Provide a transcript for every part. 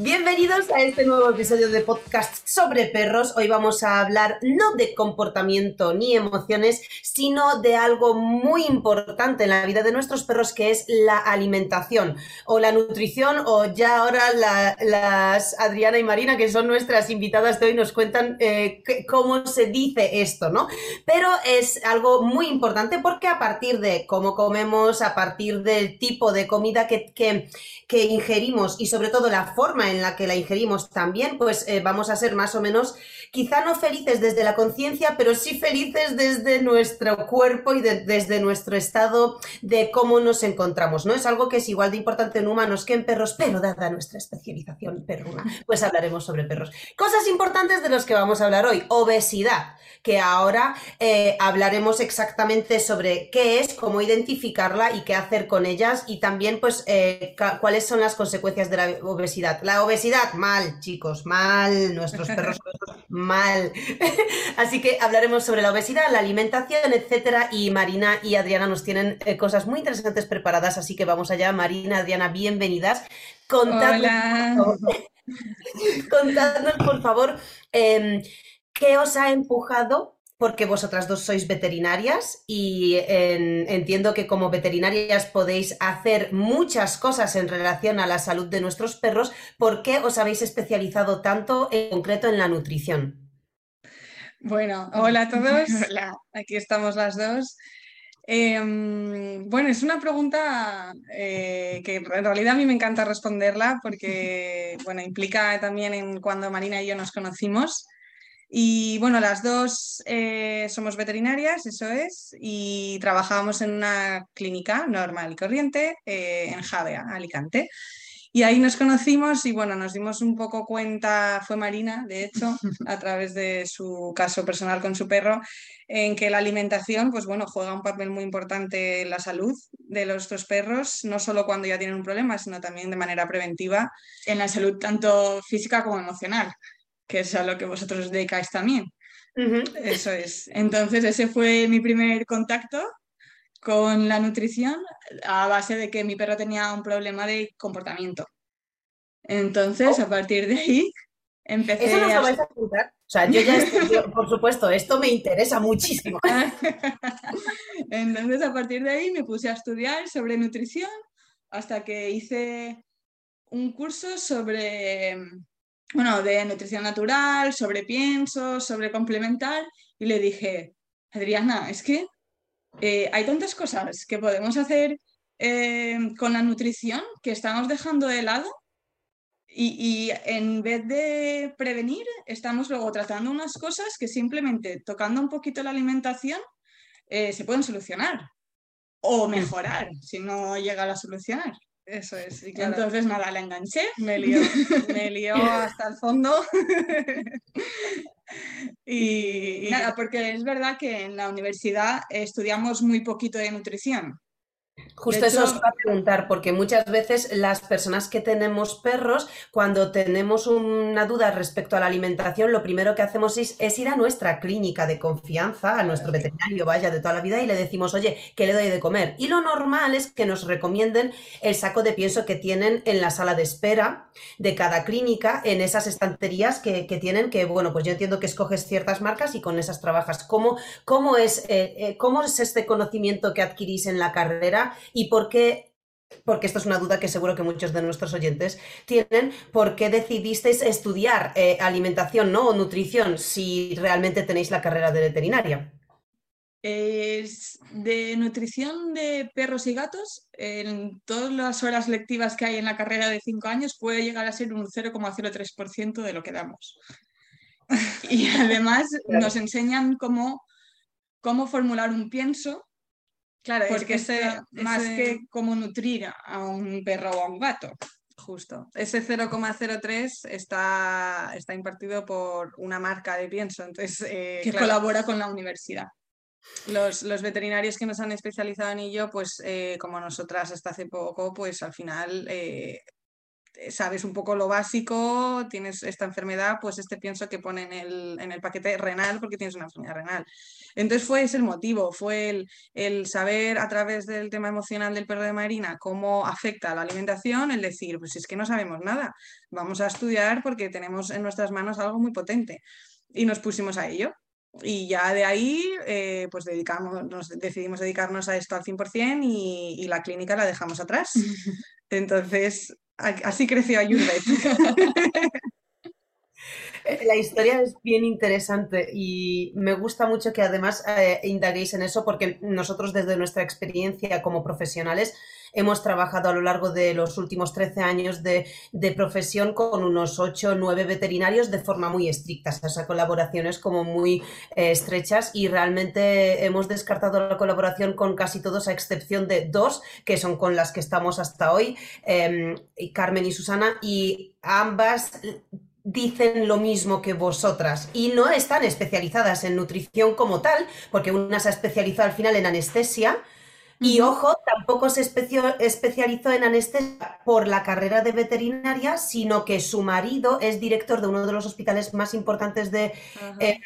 Bienvenidos a este nuevo episodio de podcast sobre perros. Hoy vamos a hablar no de comportamiento ni emociones, sino de algo muy importante en la vida de nuestros perros, que es la alimentación o la nutrición, o ya ahora las Adriana y Marina, que son nuestras invitadas de hoy, nos cuentan eh, cómo se dice esto, ¿no? Pero es algo muy importante porque a partir de cómo comemos, a partir del tipo de comida que, que, que ingerimos y sobre todo la forma en la que la ingerimos también, pues eh, vamos a ser más o menos, quizá no felices desde la conciencia, pero sí felices desde nuestro cuerpo y desde nuestro estado de cómo nos encontramos, ¿no? Es algo que es igual de importante en humanos que en perros, pero dada nuestra especialización perruna, pues hablaremos sobre perros. Cosas importantes de los que vamos a hablar hoy. Obesidad que ahora eh, hablaremos exactamente sobre qué es, cómo identificarla y qué hacer con ellas y también pues eh, cuáles son las consecuencias de la obesidad. Obesidad, mal, chicos, mal, nuestros perros mal. Así que hablaremos sobre la obesidad, la alimentación, etcétera y Marina y Adriana nos tienen eh, cosas muy interesantes preparadas, así que vamos allá. Marina, Adriana, bienvenidas. Contadnos, contadnos por favor, em, ¿Qué os ha empujado? Porque vosotras dos sois veterinarias y entiendo que como veterinarias podéis hacer muchas cosas en relación a la salud de nuestros perros. ¿Por qué os habéis especializado tanto en concreto en la nutrición? Bueno, hola a todos. Hola, aquí estamos las dos. Em, bueno, es una pregunta eh, que en realidad a mí me encanta responderla porque bueno, implica también en cuando Marina y yo nos conocimos. Y bueno, las dos eh, somos veterinarias, eso es, y trabajábamos en una clínica normal y corriente eh, en Javea, Alicante. Y ahí nos conocimos y bueno, nos dimos un poco cuenta, fue Marina, de hecho, a través de su caso personal con su perro, en que la alimentación, pues bueno, juega un papel muy importante en la salud de los dos perros, no solo cuando ya tienen un problema, sino también de manera preventiva en la salud tanto física como emocional que es a lo que vosotros os dedicáis también. Eso es. Entonces, ese fue mi primer contacto con la nutrición a base de que mi perro tenía un problema de comportamiento. Entonces, oh. a partir de ahí, empecé ¿Eso nos lo vais a contar? O sea, yo ya, estoy, por supuesto, esto me interesa muchísimo. Entonces, a partir de ahí me puse a estudiar sobre nutrición hasta que hice un curso sobre bueno, de nutrición natural, sobre pienso, sobre complementar, y le dije, Adriana, es que eh, hay tantas cosas que podemos hacer eh, con la nutrición que estamos dejando de lado y, en vez de prevenir, estamos luego tratando unas cosas que simplemente tocando un poquito la alimentación eh, se pueden solucionar o mejorar si no llega a solucionar. Eso es, y Entonces, nada, la enganché, me lió, me lió hasta el fondo. y, nada, porque es verdad que en la universidad estudiamos muy poquito de nutrición. Justo eso os va a preguntar, porque muchas veces las personas que tenemos perros, cuando tenemos una duda respecto a la alimentación, lo primero que hacemos es, ir a nuestra clínica de confianza, a nuestro veterinario, vaya, de toda la vida, y le decimos, oye, ¿qué le doy de comer? Y lo normal es que nos recomienden el saco de pienso que tienen en la sala de espera de cada clínica, en esas estanterías que, tienen, que bueno, pues yo entiendo que escoges ciertas marcas y con esas trabajas. ¿Cómo, cómo, es, eh, eh, cómo es este conocimiento que adquirís en la carrera? Y por qué porque esto es una duda que seguro que muchos de nuestros oyentes tienen, ¿por qué decidisteis estudiar eh, alimentación ¿no? o nutrición si realmente tenéis la carrera de veterinaria? Es de nutrición de perros y gatos, en todas las horas lectivas que hay en la carrera de cinco años puede llegar a ser un 0,03% de lo que damos. y además nos enseñan cómo, cómo formular un pienso Claro, porque es más que cómo nutrir a un perro o a un gato. Justo. Ese 0,03 está, está impartido por una marca de pienso, entonces eh, que colabora con la universidad. Los, veterinarios que nos han especializado en ello, pues eh, como nosotras hasta hace poco, pues al final eh, sabes un poco lo básico, tienes esta enfermedad, pues este pienso que pone en el, en el paquete renal porque tienes una enfermedad renal. Entonces fue ese el motivo, fue el, el, saber a través del tema emocional del perro de Marina cómo afecta a la alimentación, el decir, pues es que no sabemos nada, vamos a estudiar porque tenemos en nuestras manos algo muy potente. Y nos pusimos a ello. Y ya de ahí, eh, pues dedicamos, nos decidimos dedicarnos a esto al 100% y, y la clínica la dejamos atrás. Entonces, así creció Ayurveda. La historia es bien interesante y me gusta mucho que además eh, indaguéis en eso porque nosotros desde nuestra experiencia como profesionales hemos trabajado a lo largo de los últimos 13 años de, profesión con unos 8 o 9 veterinarios de forma muy estricta, o sea, colaboraciones como muy eh, estrechas y realmente hemos descartado la colaboración con casi todos a excepción de dos, que son con las que estamos hasta hoy, em, Carmen y Susana, y ambas dicen lo mismo que vosotras y no están especializadas en nutrición como tal, porque una se ha especializado al final en anestesia, y ojo, tampoco se especializó en anestesia por la carrera de veterinaria, sino que su marido es director de uno de los hospitales más importantes de, eh,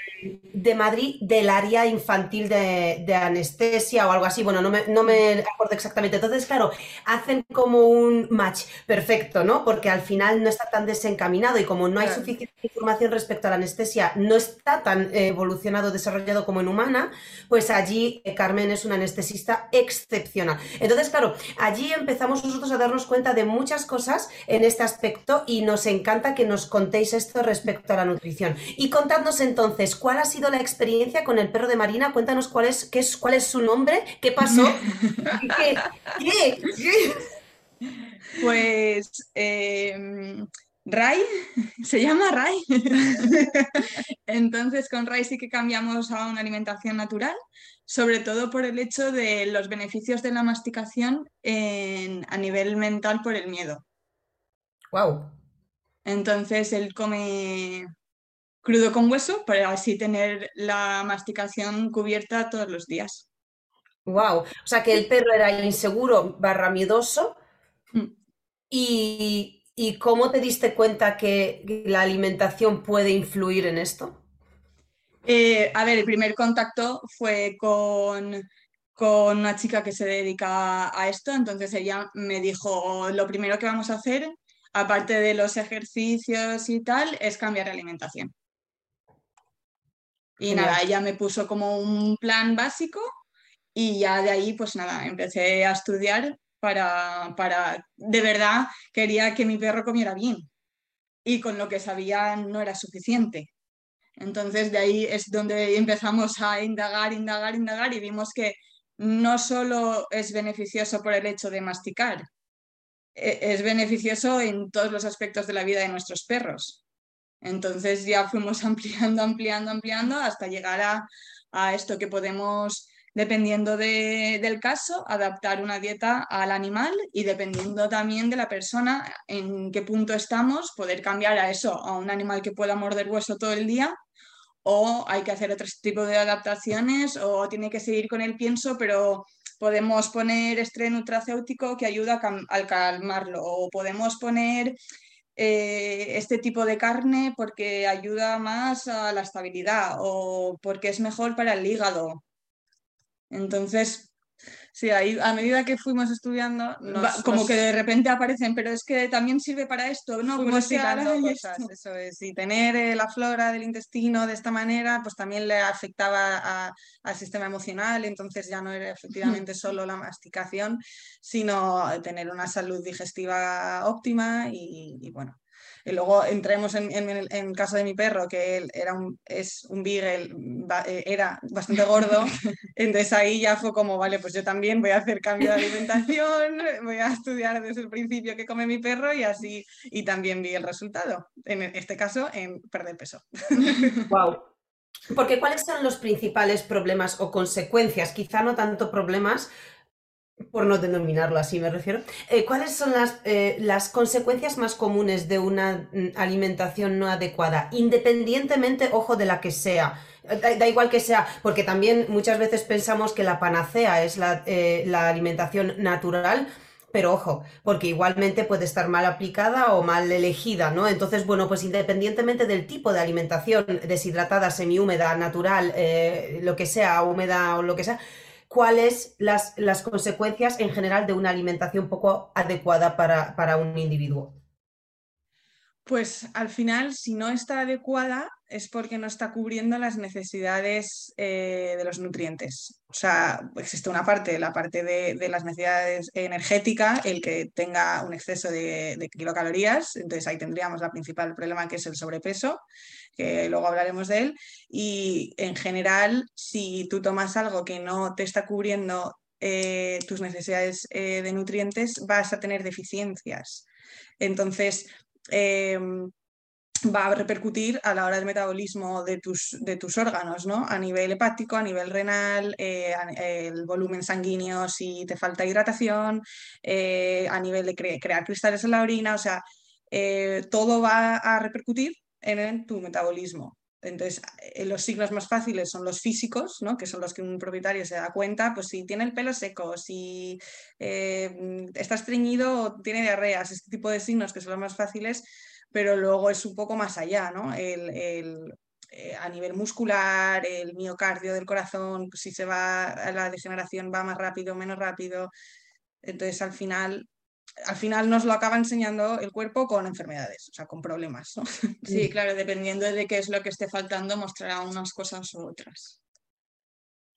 de Madrid, del área infantil de, anestesia o algo así. Bueno, no me, no me acuerdo exactamente. Entonces, claro, hacen como un match perfecto, ¿no? Porque al final no está tan desencaminado y como no hay suficiente información respecto a la anestesia, no está tan evolucionado, desarrollado como en humana, pues allí eh, Carmen es una anestesista excelente excepcional. Entonces, claro, allí empezamos nosotros a darnos cuenta de muchas cosas en este aspecto y nos encanta que nos contéis esto respecto a la nutrición. Y contadnos entonces, ¿cuál ha sido la experiencia con el perro de Marina? Cuéntanos cuál es, qué es, cuál es su nombre, qué pasó. Pues em, Ray, se llama Ray. Entonces con Ray sí que cambiamos a una alimentación natural sobre todo por el hecho de los beneficios de la masticación a nivel mental por el miedo. Wow. Entonces él come crudo con hueso para así tener la masticación cubierta todos los días. Wow. O sea que el perro era inseguro barra miedoso. Mm. Y, ¿Y cómo te diste cuenta que la alimentación puede influir en esto? Eh, a ver, el primer contacto fue con, con una chica que se dedica a esto, entonces ella me dijo, lo primero que vamos a hacer, aparte de los ejercicios y tal, es cambiar la alimentación. Y nada, ella me puso como un plan básico y ya de ahí, pues nada, empecé a estudiar para, para, de verdad, quería que mi perro comiera bien. Y con lo que sabía no era suficiente. Entonces de ahí es donde empezamos a indagar, indagar, indagar y vimos que no solo es beneficioso por el hecho de masticar, e, es beneficioso en todos los aspectos de la vida de nuestros perros. Entonces ya fuimos ampliando, ampliando, ampliando hasta llegar a, a esto que podemos dependiendo del caso, adaptar una dieta al animal y dependiendo también de la persona en qué punto estamos, poder cambiar a eso, a un animal que pueda morder hueso todo el día o hay que hacer otro tipo de adaptaciones o tiene que seguir con el pienso, pero podemos poner estrés nutracéutico que ayuda a, calmarlo o podemos poner eh, este tipo de carne porque ayuda más a la estabilidad o porque es mejor para el hígado entonces, Sí, ahí a medida que fuimos estudiando, como que de repente aparecen, pero es que también sirve para esto, ¿no? Pues sí, cosas, eso es. Y tener eh, la flora del intestino de esta manera, pues también le afectaba al sistema emocional, entonces ya no era efectivamente solo la masticación, sino tener una salud digestiva óptima y bueno, y luego entremos en, el caso de mi perro, que él era un, es un beagle, eh, era bastante gordo. Entonces ahí ya fue como, vale, pues yo también voy a hacer cambio de alimentación, voy a estudiar desde el principio qué come mi perro y así, y también vi el resultado. En este caso, en perder peso. Wow. Porque ¿cuáles son los principales problemas o consecuencias? Quizá no tanto problemas, por no denominarlo así me refiero, eh, ¿cuáles son las, eh, las, consecuencias más comunes de una mm, alimentación no adecuada, independientemente, ojo, de la que sea? Da, igual que sea, porque también muchas veces pensamos que la panacea es la, eh, alimentación natural, pero ojo, porque igualmente puede estar mal aplicada o mal elegida, ¿no? Entonces, bueno, pues independientemente del tipo de alimentación, deshidratada, semihúmeda, natural, eh, lo que sea, húmeda o lo que sea, cuáles las, las consecuencias en general de una alimentación poco adecuada para, para un individuo. Pues al final, si no está adecuada, es porque no está cubriendo las necesidades eh, de los nutrientes. O sea, existe una parte, la parte de, las necesidades energéticas, el que tenga un exceso de, kilocalorías, entonces ahí tendríamos la principal problema que es el sobrepeso, que luego hablaremos de él. Y en general, si tú tomas algo que no te está cubriendo eh, tus necesidades eh, de nutrientes, vas a tener deficiencias. Entonces, Em, va a repercutir a la hora del metabolismo de tus, de tus órganos, ¿no? A nivel hepático, a nivel renal, eh, el volumen sanguíneo si te falta hidratación, eh, a nivel de crear cristales en la orina, o sea, eh, todo va a repercutir en, tu metabolismo. Entonces, los signos más fáciles son los físicos, ¿no? que son los que un propietario se da cuenta, pues si tiene el pelo seco, si está estreñido o tiene diarreas, este tipo de signos que son los más fáciles, pero luego es un poco más allá, ¿no? El, eh, a nivel muscular, el miocardio del corazón, si se va a la degeneración va más rápido, menos rápido. Entonces, al final, al final nos lo acaba enseñando el cuerpo con enfermedades, o sea, con problemas. ¿no? Sí, claro, dependiendo de qué es lo que esté faltando, mostrará unas cosas u otras.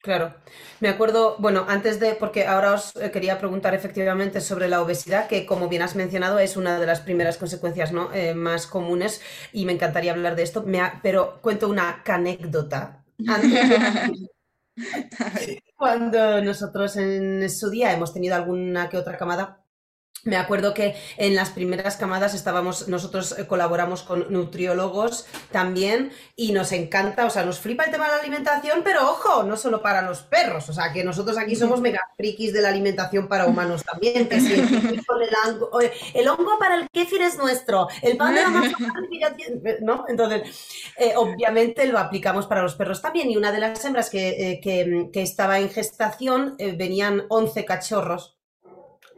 Claro, me acuerdo, bueno, antes de, porque ahora os eh, quería preguntar efectivamente sobre la obesidad, que como bien has mencionado es una de las primeras consecuencias ¿no? Eh, más comunes y me encantaría hablar de esto, pero cuento una anécdota. Cuando nosotros en su día hemos tenido alguna que otra camada me acuerdo que en las primeras camadas estábamos, nosotros eh, colaboramos con nutriólogos también y nos encanta, o sea, nos flipa el tema de la alimentación, pero ojo, no solo para los perros, o sea, que nosotros aquí somos mega frikis de la alimentación para humanos también, que si el, el, hongo para el kéfir es nuestro, el pan de la masa ¿no? Entonces, eh, obviamente lo aplicamos para los perros también y una de las hembras que, eh, que, que estaba en gestación venían 11 cachorros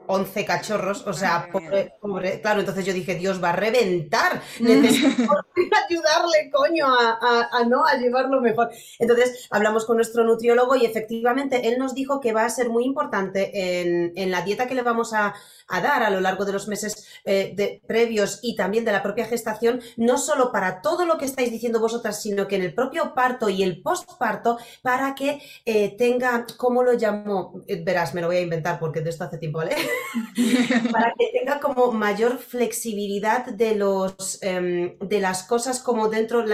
11 cachorros, o sea, pobre, pobre, claro, entonces yo dije, Dios va a reventar, necesito ayudarle, coño, a, no, a llevarlo mejor. Entonces hablamos con nuestro nutriólogo y efectivamente él nos dijo que va a ser muy importante en, en la dieta que le vamos a, a dar a lo largo de los meses eh, de, previos y también de la propia gestación, no solo para todo lo que estáis diciendo vosotras, sino que en el propio parto y el postparto, para que eh, tenga, ¿cómo lo llamo? Eh, verás, me lo voy a inventar porque de esto hace tiempo, ¿vale? para que tenga como mayor flexibilidad de los em, de las cosas como dentro,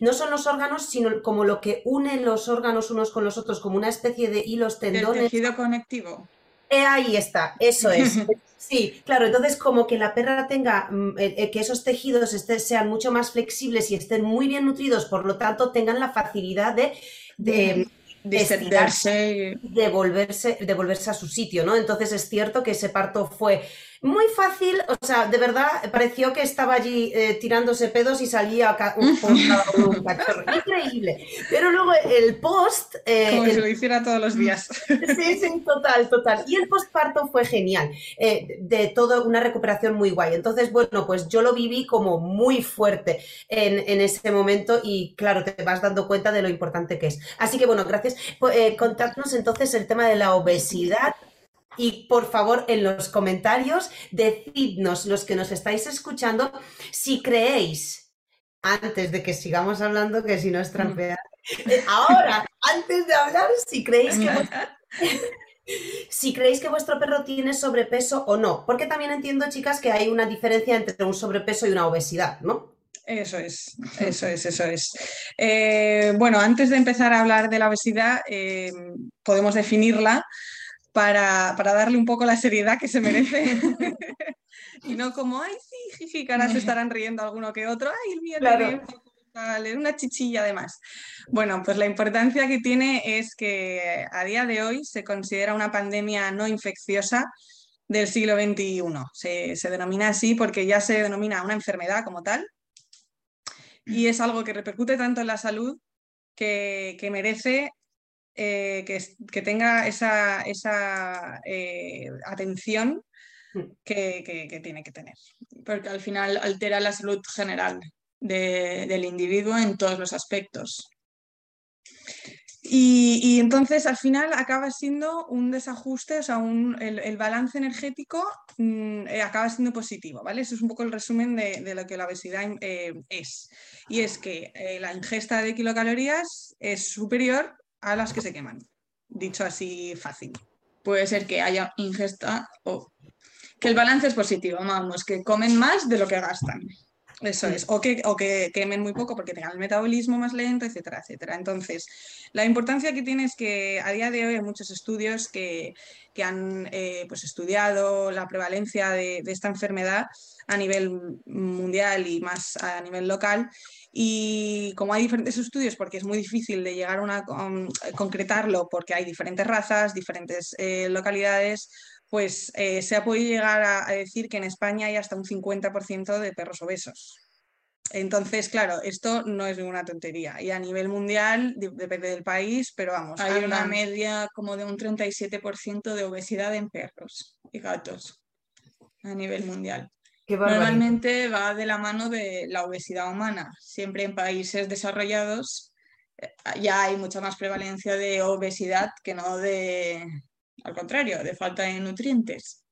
no son los órganos, sino como lo que une los órganos unos con los otros, como una especie de hilos tendones. El tejido conectivo. ahí está, eso es. Sí, claro, entonces como que la perra tenga, mm, eh, eh, que esos tejidos sean mucho más flexibles y estén muy bien nutridos, por lo tanto tengan la facilidad de, de, de, de volverse a su sitio, ¿no? Entonces es cierto que ese parto fue muy fácil, o sea, de verdad pareció que estaba allí eh, tirándose pedos y salía un, un, cachorro. Increíble. Pero luego el post. Eh, Como si lo hiciera todos los días. Sí, sí, total, total. Y el postparto fue genial. Eh, de todo, una recuperación muy guay. Entonces, bueno, pues yo lo viví como muy fuerte en, en ese momento y claro, te vas dando cuenta de lo importante que es. Así que bueno, gracias. Eh, contadnos entonces el tema de la obesidad y por favor, en los comentarios, decidnos, los que nos estáis escuchando, si creéis, antes de que sigamos hablando, que si no es trampear, eh, ahora, antes de hablar, si creéis que... si creéis que vuestro perro tiene sobrepeso o no, porque también entiendo, chicas, que hay una diferencia entre un sobrepeso y una obesidad, ¿no? Eso es, eso es, eso es. Eh, bueno, antes de empezar a hablar de la obesidad, eh, podemos definirla para, darle un poco la seriedad que se merece. y no como, ay, sí, jiji, que ahora se estarán riendo alguno que otro, ay, el mío claro. una chichilla además. Bueno, pues la importancia que tiene es que a día de hoy se considera una pandemia no infecciosa del siglo XXI. Se, se denomina así porque ya se denomina una enfermedad como tal y es algo que repercute tanto en la salud que, que merece eh, que, tenga esa, esa eh, atención que, tiene que tener, porque al final altera la salud general del individuo en todos los aspectos. Y, entonces al final acaba siendo un desajuste, o sea, el, balance energético mm, eh, acaba siendo positivo, ¿vale? Eso es un poco el resumen de, lo que la obesidad eh, es. Y es que eh, la ingesta de kilocalorías es superior a las que se queman, dicho así fácil. Puede ser que haya ingesta o que el balance es positivo, vamos, que comen más de lo que gastan. Eso es, o que, o que quemen muy poco porque tengan el metabolismo más lento, etcétera, etcétera. Entonces, la importancia que tiene es que a día de hoy hay muchos estudios que, han eh, pues estudiado la prevalencia de, esta enfermedad a nivel mundial y más a nivel local. Y como hay diferentes estudios, porque es muy difícil de llegar a una, concretarlo, porque hay diferentes razas, diferentes eh, localidades, pues eh, se ha podido llegar a, decir que en España hay hasta un 50% de perros obesos. Entonces, claro, esto no es ninguna tontería. Y a nivel mundial, depende del país, pero vamos. Hay una media como de un 37% de obesidad en perros y gatos a nivel mundial. Normalmente va de la mano de la obesidad humana. Siempre en países desarrollados eh, ya hay mucha más prevalencia de obesidad que no de, al contrario, de falta de nutrientes.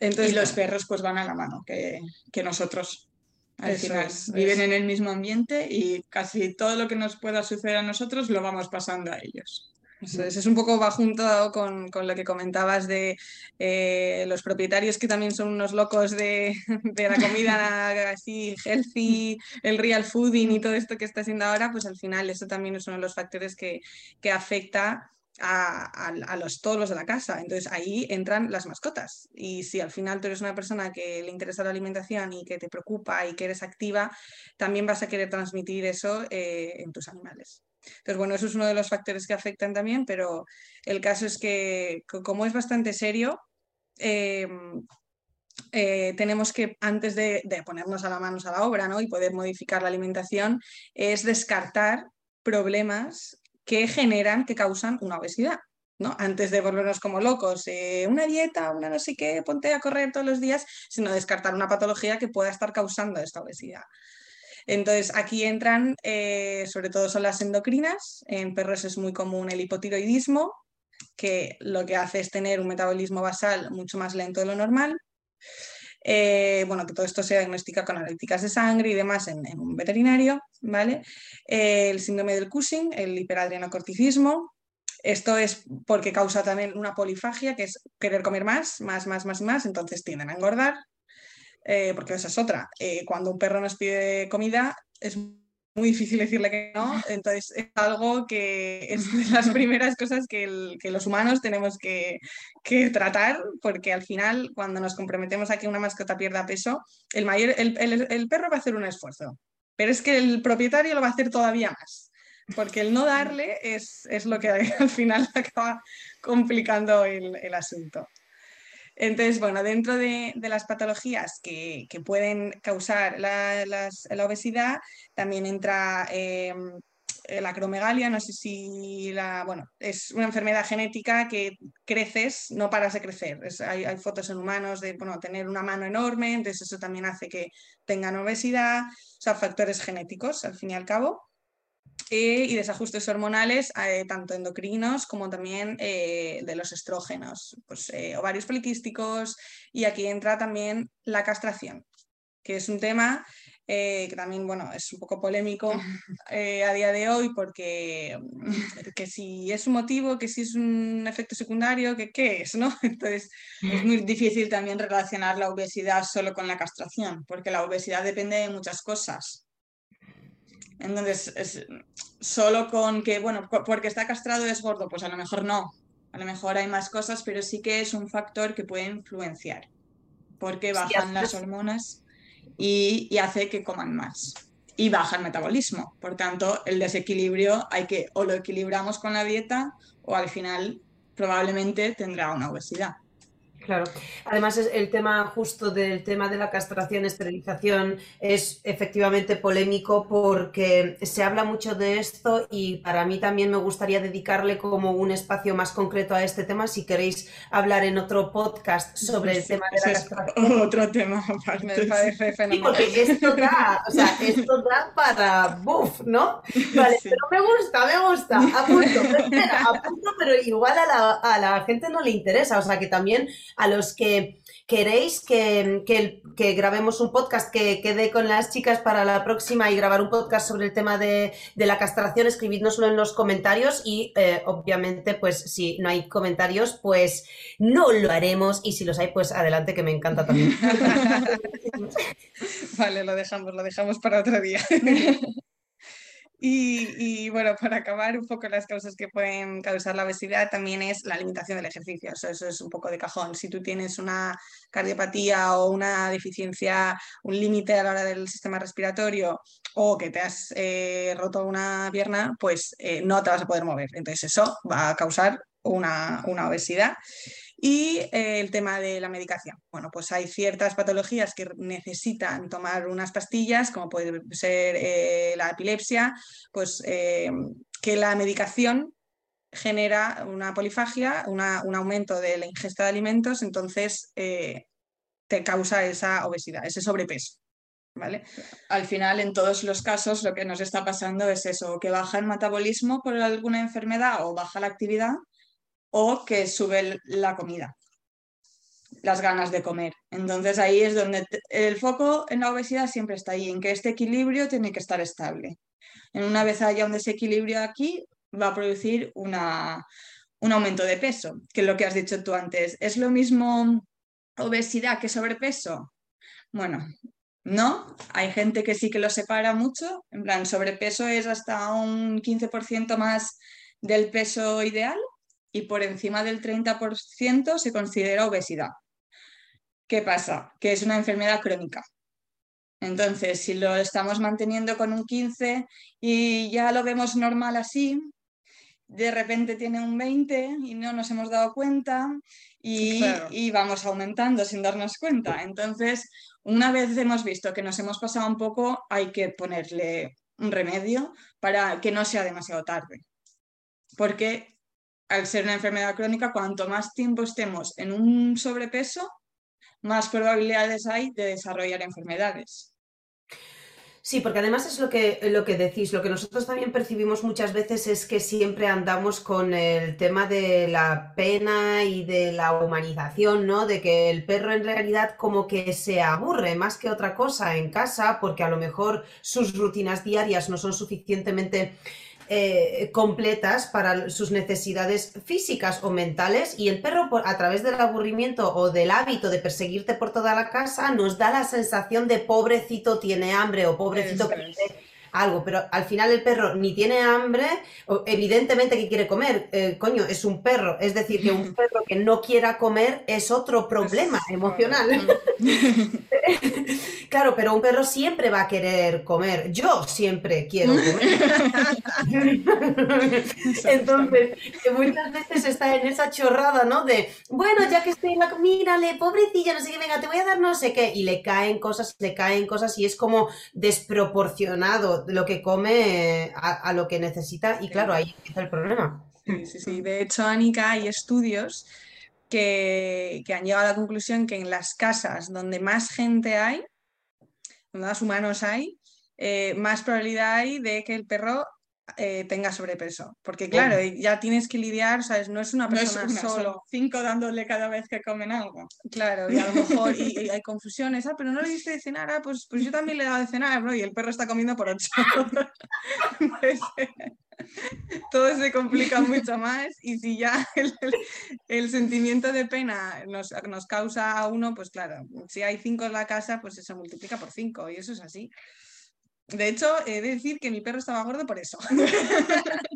Entonces, y los perros pues van a la mano que, nosotros. Al final, viven en el mismo ambiente y casi todo lo que nos pueda suceder a nosotros lo vamos pasando a ellos. Eso es, un poco va junto con, lo que comentabas de eh, los propietarios que también son unos locos de, la comida así healthy, el real fooding y todo esto que está haciendo ahora, pues al final eso también es uno de los factores que, que afecta a, los, todos de la casa. Entonces ahí entran las mascotas. Y si al final tú eres una persona que le interesa la alimentación y que te preocupa y que eres activa, también vas a querer transmitir eso eh, en tus animales. Entonces, bueno, eso es uno de los factores que afectan también, pero el caso es que como es bastante serio, em, eh, tenemos que, antes de, de, ponernos a la manos a la obra ¿no? y poder modificar la alimentación, es descartar problemas que generan, que causan una obesidad. ¿no? Antes de volvernos como locos, eh, una dieta, una no sé qué, ponte a correr todos los días, sino descartar una patología que pueda estar causando esta obesidad. Entonces, aquí entran, eh, sobre todo son las endocrinas, en perros es muy común el hipotiroidismo, que lo que hace es tener un metabolismo basal mucho más lento de lo normal. Eh, bueno, que todo esto se diagnostica con analíticas de sangre y demás en, un veterinario, ¿vale? Eh, el síndrome del Cushing, el hiperadrenocorticismo, esto es porque causa también una polifagia, que es querer comer más, más, más, más y más, entonces tienden a engordar, eh, porque esa es otra. cuando un perro nos pide comida, es muy difícil decirle que no, entonces es algo que es de las primeras cosas que, los humanos tenemos que, tratar, porque al final cuando nos comprometemos a que una mascota pierda peso, el, perro va a hacer un esfuerzo, pero es que el propietario lo va a hacer todavía más, porque el no darle es, lo que al final acaba complicando el asunto. Entonces, bueno, dentro de, las patologías que, pueden causar la, obesidad, también entra em, la acromegalia, no sé si la, bueno, es una enfermedad genética que creces, no paras de crecer. hay, hay, fotos en humanos de, bueno, tener una mano enorme, entonces eso también hace que tengan obesidad, o sea, factores genéticos, al fin y al cabo y desajustes hormonales, eh, tanto endocrinos como también eh, de los estrógenos, pues, eh, ovarios poliquísticos, y aquí entra también la castración, que es un tema que también bueno, es un poco polémico a día de hoy, porque que si es un motivo, que si es un efecto secundario, que qué es, ¿no? Entonces es muy difícil también relacionar la obesidad solo con la castración, porque la obesidad depende de muchas cosas entonces, es solo con que, bueno, porque está castrado es gordo, pues a lo mejor no. A lo mejor hay más cosas, pero sí que es un factor que puede influenciar, porque bajan las hormonas y, hace que coman más. Y baja el metabolismo. Por tanto, el desequilibrio hay que o lo equilibramos con la dieta o al final probablemente tendrá una obesidad. Claro. Además, es el tema justo del tema de la castración, esterilización, es efectivamente polémico porque se habla mucho de esto y para mí también me gustaría dedicarle como un espacio más concreto a este tema. Si queréis hablar en otro podcast sobre el tema de la castración. Otro tema Me parece fenomenal. porque esto da, o sea, esto da para buff, ¿no? Vale, pero me gusta, me gusta. Apunto, apunto, pero igual a la, a la gente no le interesa. O sea, que también a los que queréis que, que, grabemos un podcast que quede con las chicas para la próxima y grabar un podcast sobre el tema de, la castración, escribidnoslo en los comentarios y eh, obviamente pues si no hay comentarios pues no lo haremos y si los hay pues adelante que me encanta también. vale, lo dejamos, lo dejamos para otro día. Y, bueno, para acabar un poco las causas que pueden causar la obesidad también es la limitación del ejercicio. Eso, es un poco de cajón. Si tú tienes una cardiopatía o una deficiencia, un límite a la hora del sistema respiratorio o que te has eh, roto una pierna, pues eh, no te vas a poder mover. Entonces eso va a causar una, una obesidad. Y eh, el tema de la medicación. Bueno, pues hay ciertas patologías que necesitan tomar unas pastillas, como puede ser eh, la epilepsia, pues eh, que la medicación genera una polifagia, un aumento de la ingesta de alimentos, entonces te causa esa obesidad, ese sobrepeso. ¿Vale? Al final, en todos los casos, lo que nos está pasando es eso, que baja el metabolismo por alguna enfermedad o baja la actividad, o que sube la comida, las ganas de comer. Entonces ahí es donde el foco en la obesidad siempre está ahí, en que este equilibrio tiene que estar estable. En una vez haya un desequilibrio aquí, va a producir una, un aumento de peso, que es lo que has dicho tú antes. ¿Es lo mismo obesidad que sobrepeso? Bueno, no, hay gente que sí que lo separa mucho, en plan, sobrepeso es hasta un 15% más del peso ideal y por encima del 30% se considera obesidad. ¿Qué pasa? Que es una enfermedad crónica. Entonces, si lo estamos manteniendo con un 15 y ya lo vemos normal así, de repente tiene un 20 y no nos hemos dado cuenta y, y, vamos aumentando sin darnos cuenta. Entonces, una vez hemos visto que nos hemos pasado un poco, hay que ponerle un remedio para que no sea demasiado tarde. Porque al ser una enfermedad crónica, cuanto más tiempo estemos en un sobrepeso, más probabilidades hay de desarrollar enfermedades. Sí, porque además es lo que, lo que decís, lo que nosotros también percibimos muchas veces es que siempre andamos con el tema de la pena y de la humanización, ¿no? De que el perro en realidad como que se aburre más que otra cosa en casa porque a lo mejor sus rutinas diarias no son suficientemente eh, completas para sus necesidades físicas o mentales y el perro a través del aburrimiento o del hábito de perseguirte por toda la casa nos da la sensación de pobrecito tiene hambre o pobrecito algo, pero al final el perro ni tiene hambre, evidentemente que quiere comer, eh, coño, es un perro, es decir, que un perro que no quiera comer es otro problema emocional. claro, pero un perro siempre va a querer comer, yo siempre quiero comer. Entonces, muchas veces está en esa chorrada, ¿no? De, bueno, ya que estoy en la comida, le pobrecilla, no sé qué, venga, te voy a dar no sé qué, y le caen cosas, le caen cosas y es como desproporcionado lo que come a, lo que necesita y claro, ahí empieza el problema. Sí, sí, sí. De hecho, Anika, hay estudios que, han llegado a la conclusión que en las casas donde más gente hay, donde más humanos hay, eh, más probabilidad hay de que el perro eh, tenga sobrepeso. Porque claro, ya tienes que lidiar, ¿sabes? No es una persona solo. Cinco dándole cada vez que comen algo. Claro, y a lo mejor y, hay confusiones, ah, pero no le diste de cenar, ah, pues, pues yo también le he dado de cenar. Y el perro está comiendo por ocho. Pues, todo se complica mucho más y si ya el, sentimiento de pena nos, nos, causa a uno, pues claro, si hay cinco en la casa, pues eso multiplica por cinco y eso es así. De hecho, he de decir que mi perro estaba gordo por eso.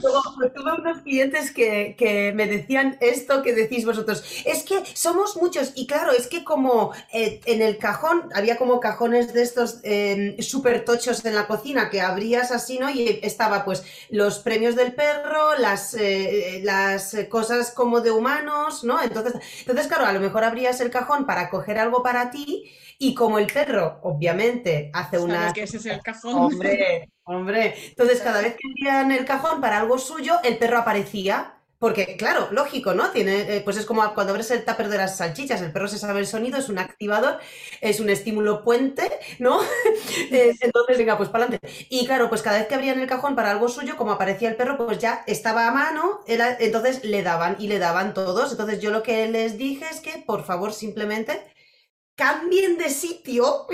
Pues, tuve unos clientes que, me decían esto que decís vosotros. Es que somos muchos y claro, es que como eh, en el cajón, había como cajones de estos eh, súper tochos en la cocina que abrías así, ¿no? Y estaba pues los premios del perro, las, eh, las cosas como de humanos, ¿no? Entonces, entonces, claro, a lo mejor abrías el cajón para coger algo para ti y como el perro, obviamente, hace una... que ese es el cajón. Hombre, hombre. Entonces, cada vez que abrían el cajón para algo suyo, el perro aparecía. Porque, claro, lógico, ¿no? Tiene, eh, pues es como cuando abres el tupper de las salchichas, el perro se sabe el sonido, es un activador, es un estímulo puente, ¿no? Eh, entonces, venga, pues para adelante. Y claro, pues cada vez que abrían el cajón para algo suyo, como aparecía el perro, pues ya estaba a mano, entonces le daban y le daban todos. Entonces yo lo que les dije es que, por favor, simplemente cambien de sitio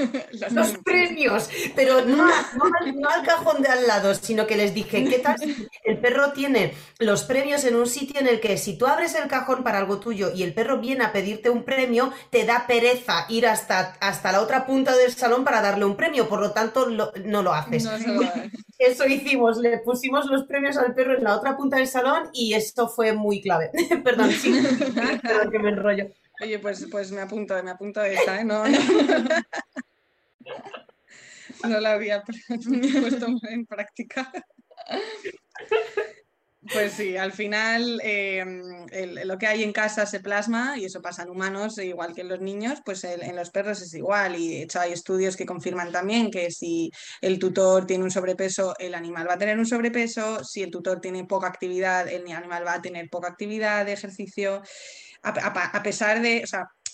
los premios, pero no, al cajón de al lado, sino que les dije, ¿qué tal? El perro tiene los premios en un sitio en el que si tú abres el cajón para algo tuyo y el perro viene a pedirte un premio, te da pereza ir hasta, hasta la otra punta del salón para darle un premio, por lo tanto no lo haces. eso hicimos, le pusimos los premios al perro en la otra punta del salón y esto fue muy clave. perdón, sí, perdón que me enrollo. Oye, pues, pues me apunto, me apunto a esa, ¿eh? No, no, la había puesto en práctica. Pues sí, al final em, lo que hay en casa se plasma y eso pasa en humanos igual que en los niños, pues en los perros es igual y de hecho hay estudios que confirman también que si el tutor tiene un sobrepeso, el animal va a tener un sobrepeso, si el tutor tiene poca actividad, el animal va a tener poca actividad de ejercicio a, pesar de, eh,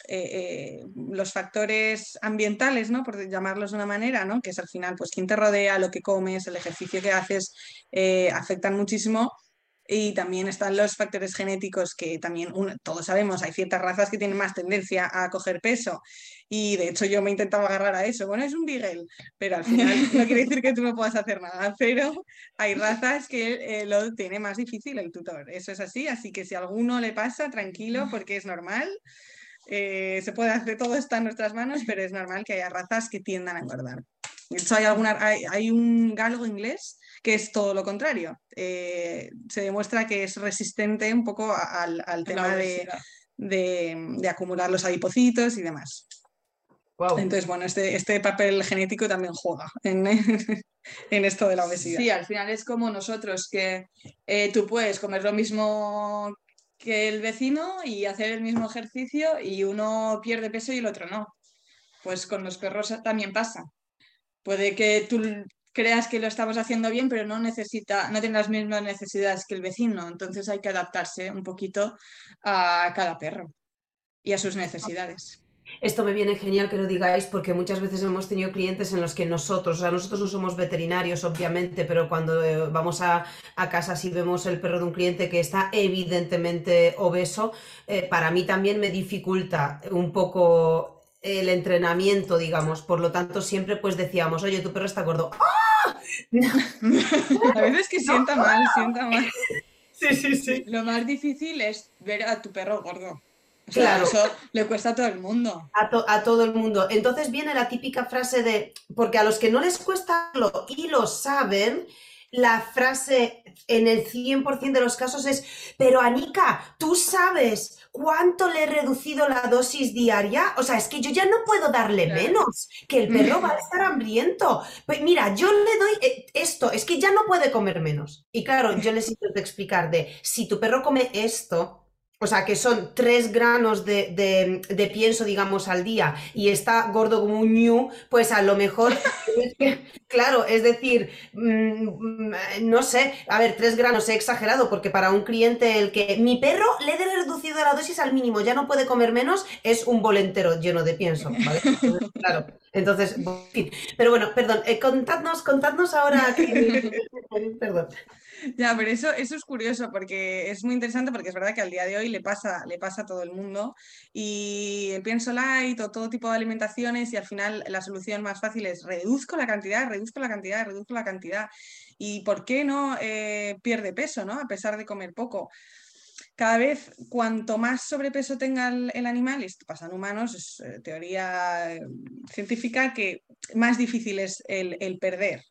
eh, los factores ambientales, ¿no? por llamarlos de una manera, ¿no? que es al final, pues quién te rodea, lo que comes, el ejercicio que haces, eh, afectan muchísimo. Y también están los factores genéticos que también todos sabemos, hay ciertas razas que tienen más tendencia a coger peso. Y de hecho yo me intentaba agarrar a eso. Bueno, es un Beagle, pero al final no quiere decir que tú no puedas hacer nada. Pero hay razas que eh, lo tiene más difícil el tutor. Eso es así. Así que si a alguno le pasa, tranquilo, porque es normal. Eh, se puede hacer, todo está en nuestras manos, pero es normal que haya razas que tiendan a engordar. De hecho, hay, alguna, hay, hay un galgo inglés que es todo lo contrario. Eh, se demuestra que es resistente un poco al, tema de, acumular los adipocitos y demás. Entonces, bueno, este, este, papel genético también juega en, esto de la obesidad. Sí, al final es como nosotros, que eh, tú puedes comer lo mismo que el vecino y hacer el mismo ejercicio y uno pierde peso y el otro no. Pues con los perros también pasa. Puede que tú creas que lo estamos haciendo bien, pero no necesita, no tiene las mismas necesidades que el vecino. Entonces hay que adaptarse un poquito a cada perro y a sus necesidades. Esto me viene genial que lo digáis porque muchas veces hemos tenido clientes en los que nosotros, o sea, nosotros no somos veterinarios, obviamente, pero cuando eh, vamos a, casa si vemos el perro de un cliente que está evidentemente obeso, eh, para mí también me dificulta un poco el entrenamiento, digamos. Por lo tanto, siempre pues decíamos, oye, tu perro está gordo. ¡Ah! A veces que sienta mal, sienta mal. Sí, sí, sí. Lo más difícil es ver a tu perro gordo. claro. Eso le cuesta a todo el mundo. A, a, todo el mundo. Entonces viene la típica frase de, porque a los que no les cuesta lo y lo saben, la frase en el 100% de los casos es, pero Anika, tú sabes cuánto le he reducido la dosis diaria. O sea, es que yo ya no puedo darle menos, que el perro va a estar hambriento. Pues mira, yo le doy eh, esto, es que ya no puede comer menos. Y claro, yo les intento explicar de, si tu perro come esto, o sea, que son tres granos de, pienso, digamos, al día y está gordo como un ñu, pues a lo mejor, claro, es decir, mm, no sé, a ver, tres granos he exagerado porque para un cliente el que mi perro le he reducido la dosis al mínimo, ya no puede comer menos, es un bolentero lleno de pienso, ¿vale? claro, entonces, pero bueno, perdón, eh, contadnos, contadnos ahora, perdón. Ya, pero eso, eso es curioso porque es muy interesante porque es verdad que al día de hoy le pasa, le pasa a todo el mundo y el pienso light o todo tipo de alimentaciones y al final la solución más fácil es reduzco la cantidad, reduzco la cantidad, reduzco la cantidad. ¿Y por qué no eh, pierde peso, ¿no? A pesar de comer poco cada vez cuanto más sobrepeso tenga el, animal, y esto pasa en humanos, es eh, teoría eh, científica, que más difícil es el, perder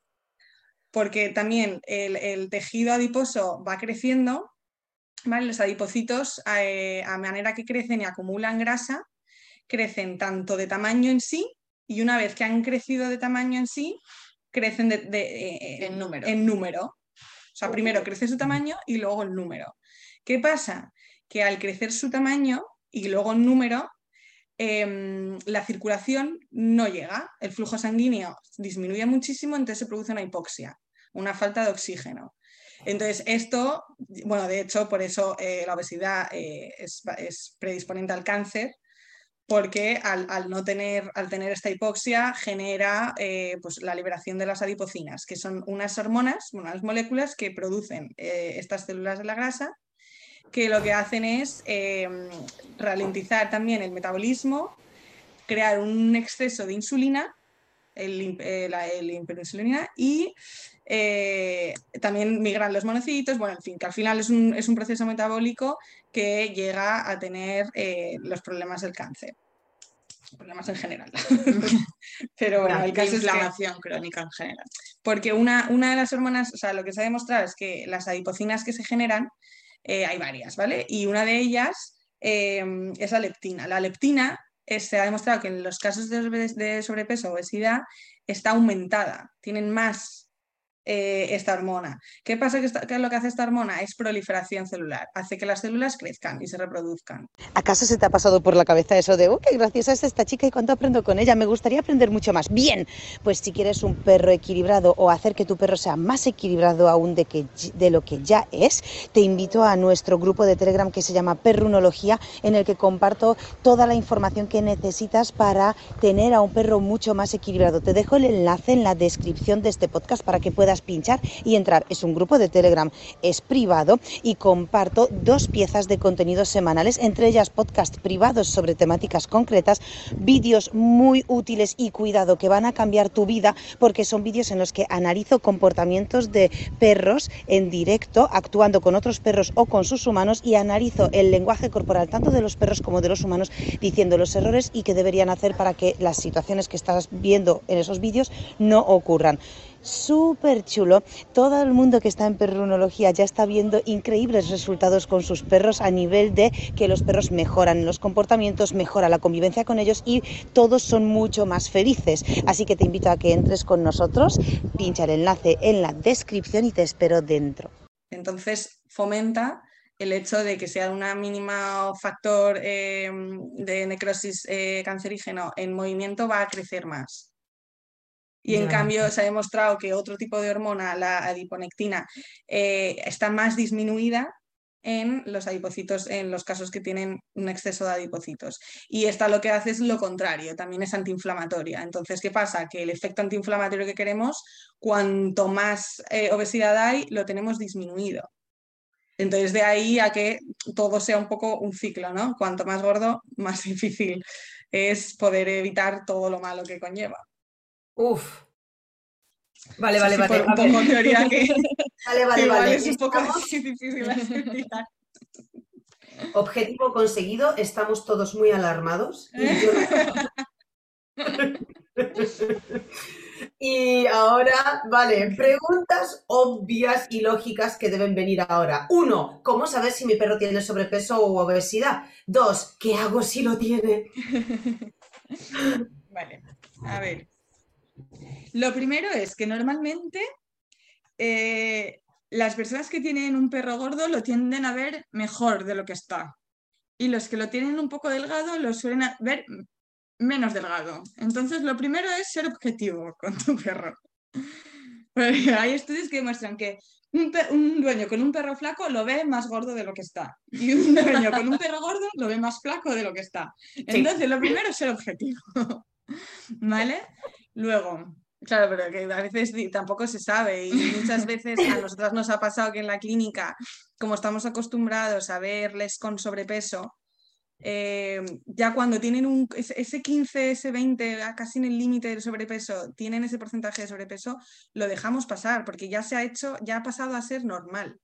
porque también el, tejido adiposo va creciendo, ¿vale? Los adipocitos, eh, a manera que crecen y acumulan grasa, crecen tanto de tamaño en sí y una vez que han crecido de tamaño en sí, crecen de, eh, en, número. en número. O sea, primero crece su tamaño y luego el número. ¿Qué pasa? Que al crecer su tamaño y luego el número, Em, la circulación no llega, el flujo sanguíneo disminuye muchísimo, entonces se produce una hipoxia, una falta de oxígeno. Entonces, esto, bueno, de hecho, por eso eh, la obesidad eh, es, predisponente al cáncer, porque al, no tener, al tener esta hipoxia genera eh, pues, la liberación de las adipocinas, que son unas hormonas, unas moléculas que producen estas células de la grasa que lo que hacen es em, ralentizar también el metabolismo, crear un exceso de insulina, el, eh, la hiperinsulina, y eh, también migran los monocitos, bueno, en fin, que al final es un, es un proceso metabólico que llega a tener eh, los problemas del cáncer. Problemas en general. Pero bueno, hay caso inflamación crónica en general. Porque una, una de las hormonas, o sea, lo que se ha demostrado es que las adipocinas que se generan eh, hay varias, ¿vale? Y una de ellas em, es la leptina. La leptina se ha demostrado que en los casos de sobrepeso o obesidad está aumentada, tienen más eh, esta hormona. ¿Qué pasa? Que, lo que hace esta hormona? Es proliferación celular, hace que las células crezcan y se reproduzcan. ¿Acaso se te ha pasado por la cabeza eso de, oh, qué graciosa es esta chica y cuánto aprendo con ella? Me gustaría aprender mucho más. Bien, pues si quieres un perro equilibrado o hacer que tu perro sea más equilibrado aún de, que, de lo que ya es, te invito a nuestro grupo de Telegram que se llama Perrunología, en el que comparto toda la información que necesitas para tener a un perro mucho más equilibrado. Te dejo el enlace en la descripción de este podcast para que puedas pinchar y entrar. Es un grupo de Telegram, es privado y comparto dos piezas de contenidos semanales, entre ellas podcast privados sobre temáticas concretas, vídeos muy útiles y cuidado que van a cambiar tu vida porque son vídeos en los que analizo comportamientos de perros en directo, actuando con otros perros o con sus humanos y analizo el lenguaje corporal tanto de los perros como de los humanos diciendo los errores y qué deberían hacer para que las situaciones que estás viendo en esos vídeos no ocurran súper chulo. Todo el mundo que está en perrunología ya está viendo increíbles resultados con sus perros a nivel de que los perros mejoran los comportamientos, mejora la convivencia con ellos y todos son mucho más felices. Así que te invito a que entres con nosotros, pincha el enlace en la descripción y te espero dentro. Entonces fomenta el hecho de que sea un mínimo factor eh, de necrosis eh, cancerígeno en movimiento va a crecer más. Y en cambio se ha demostrado que otro tipo de hormona, la adiponectina, eh, está más disminuida en los adipocitos, en los casos que tienen un exceso de adipocitos. Y esta lo que hace es lo contrario, también es antiinflamatoria. Entonces, ¿qué pasa? Que el efecto antiinflamatorio que queremos, cuanto más eh, obesidad hay, lo tenemos disminuido. Entonces, de ahí a que todo sea un poco un ciclo, ¿no? Cuanto más gordo, más difícil es poder evitar todo lo malo que conlleva. Uf. Vale, vale, vale. un poco teoría que. vale, vale, vale. Es un poco difícil Objetivo conseguido, estamos todos muy alarmados. Y, ahora, vale, preguntas obvias y lógicas que deben venir ahora. Uno, ¿cómo saber si mi perro tiene sobrepeso o obesidad? Dos, ¿qué hago si lo tiene? Vale, a ver. Lo primero es que normalmente eh, las personas que tienen un perro gordo lo tienden a ver mejor de lo que está. Y los que lo tienen un poco delgado lo suelen ver menos delgado. Entonces, lo primero es ser objetivo con tu perro. hay estudios que demuestran que un, un, dueño con un perro flaco lo ve más gordo de lo que está. Y un dueño con un perro gordo lo ve más flaco de lo que está. Entonces, lo primero es ser objetivo. ¿Vale? Luego, claro, pero que a veces tampoco se sabe y muchas veces a nosotras nos ha pasado que en la clínica, como estamos acostumbrados a verles con sobrepeso, eh, ya cuando tienen un, ese 15, ese 20, casi en el límite del sobrepeso, tienen ese porcentaje de sobrepeso, lo dejamos pasar porque ya se ha hecho, ya ha pasado a ser normal.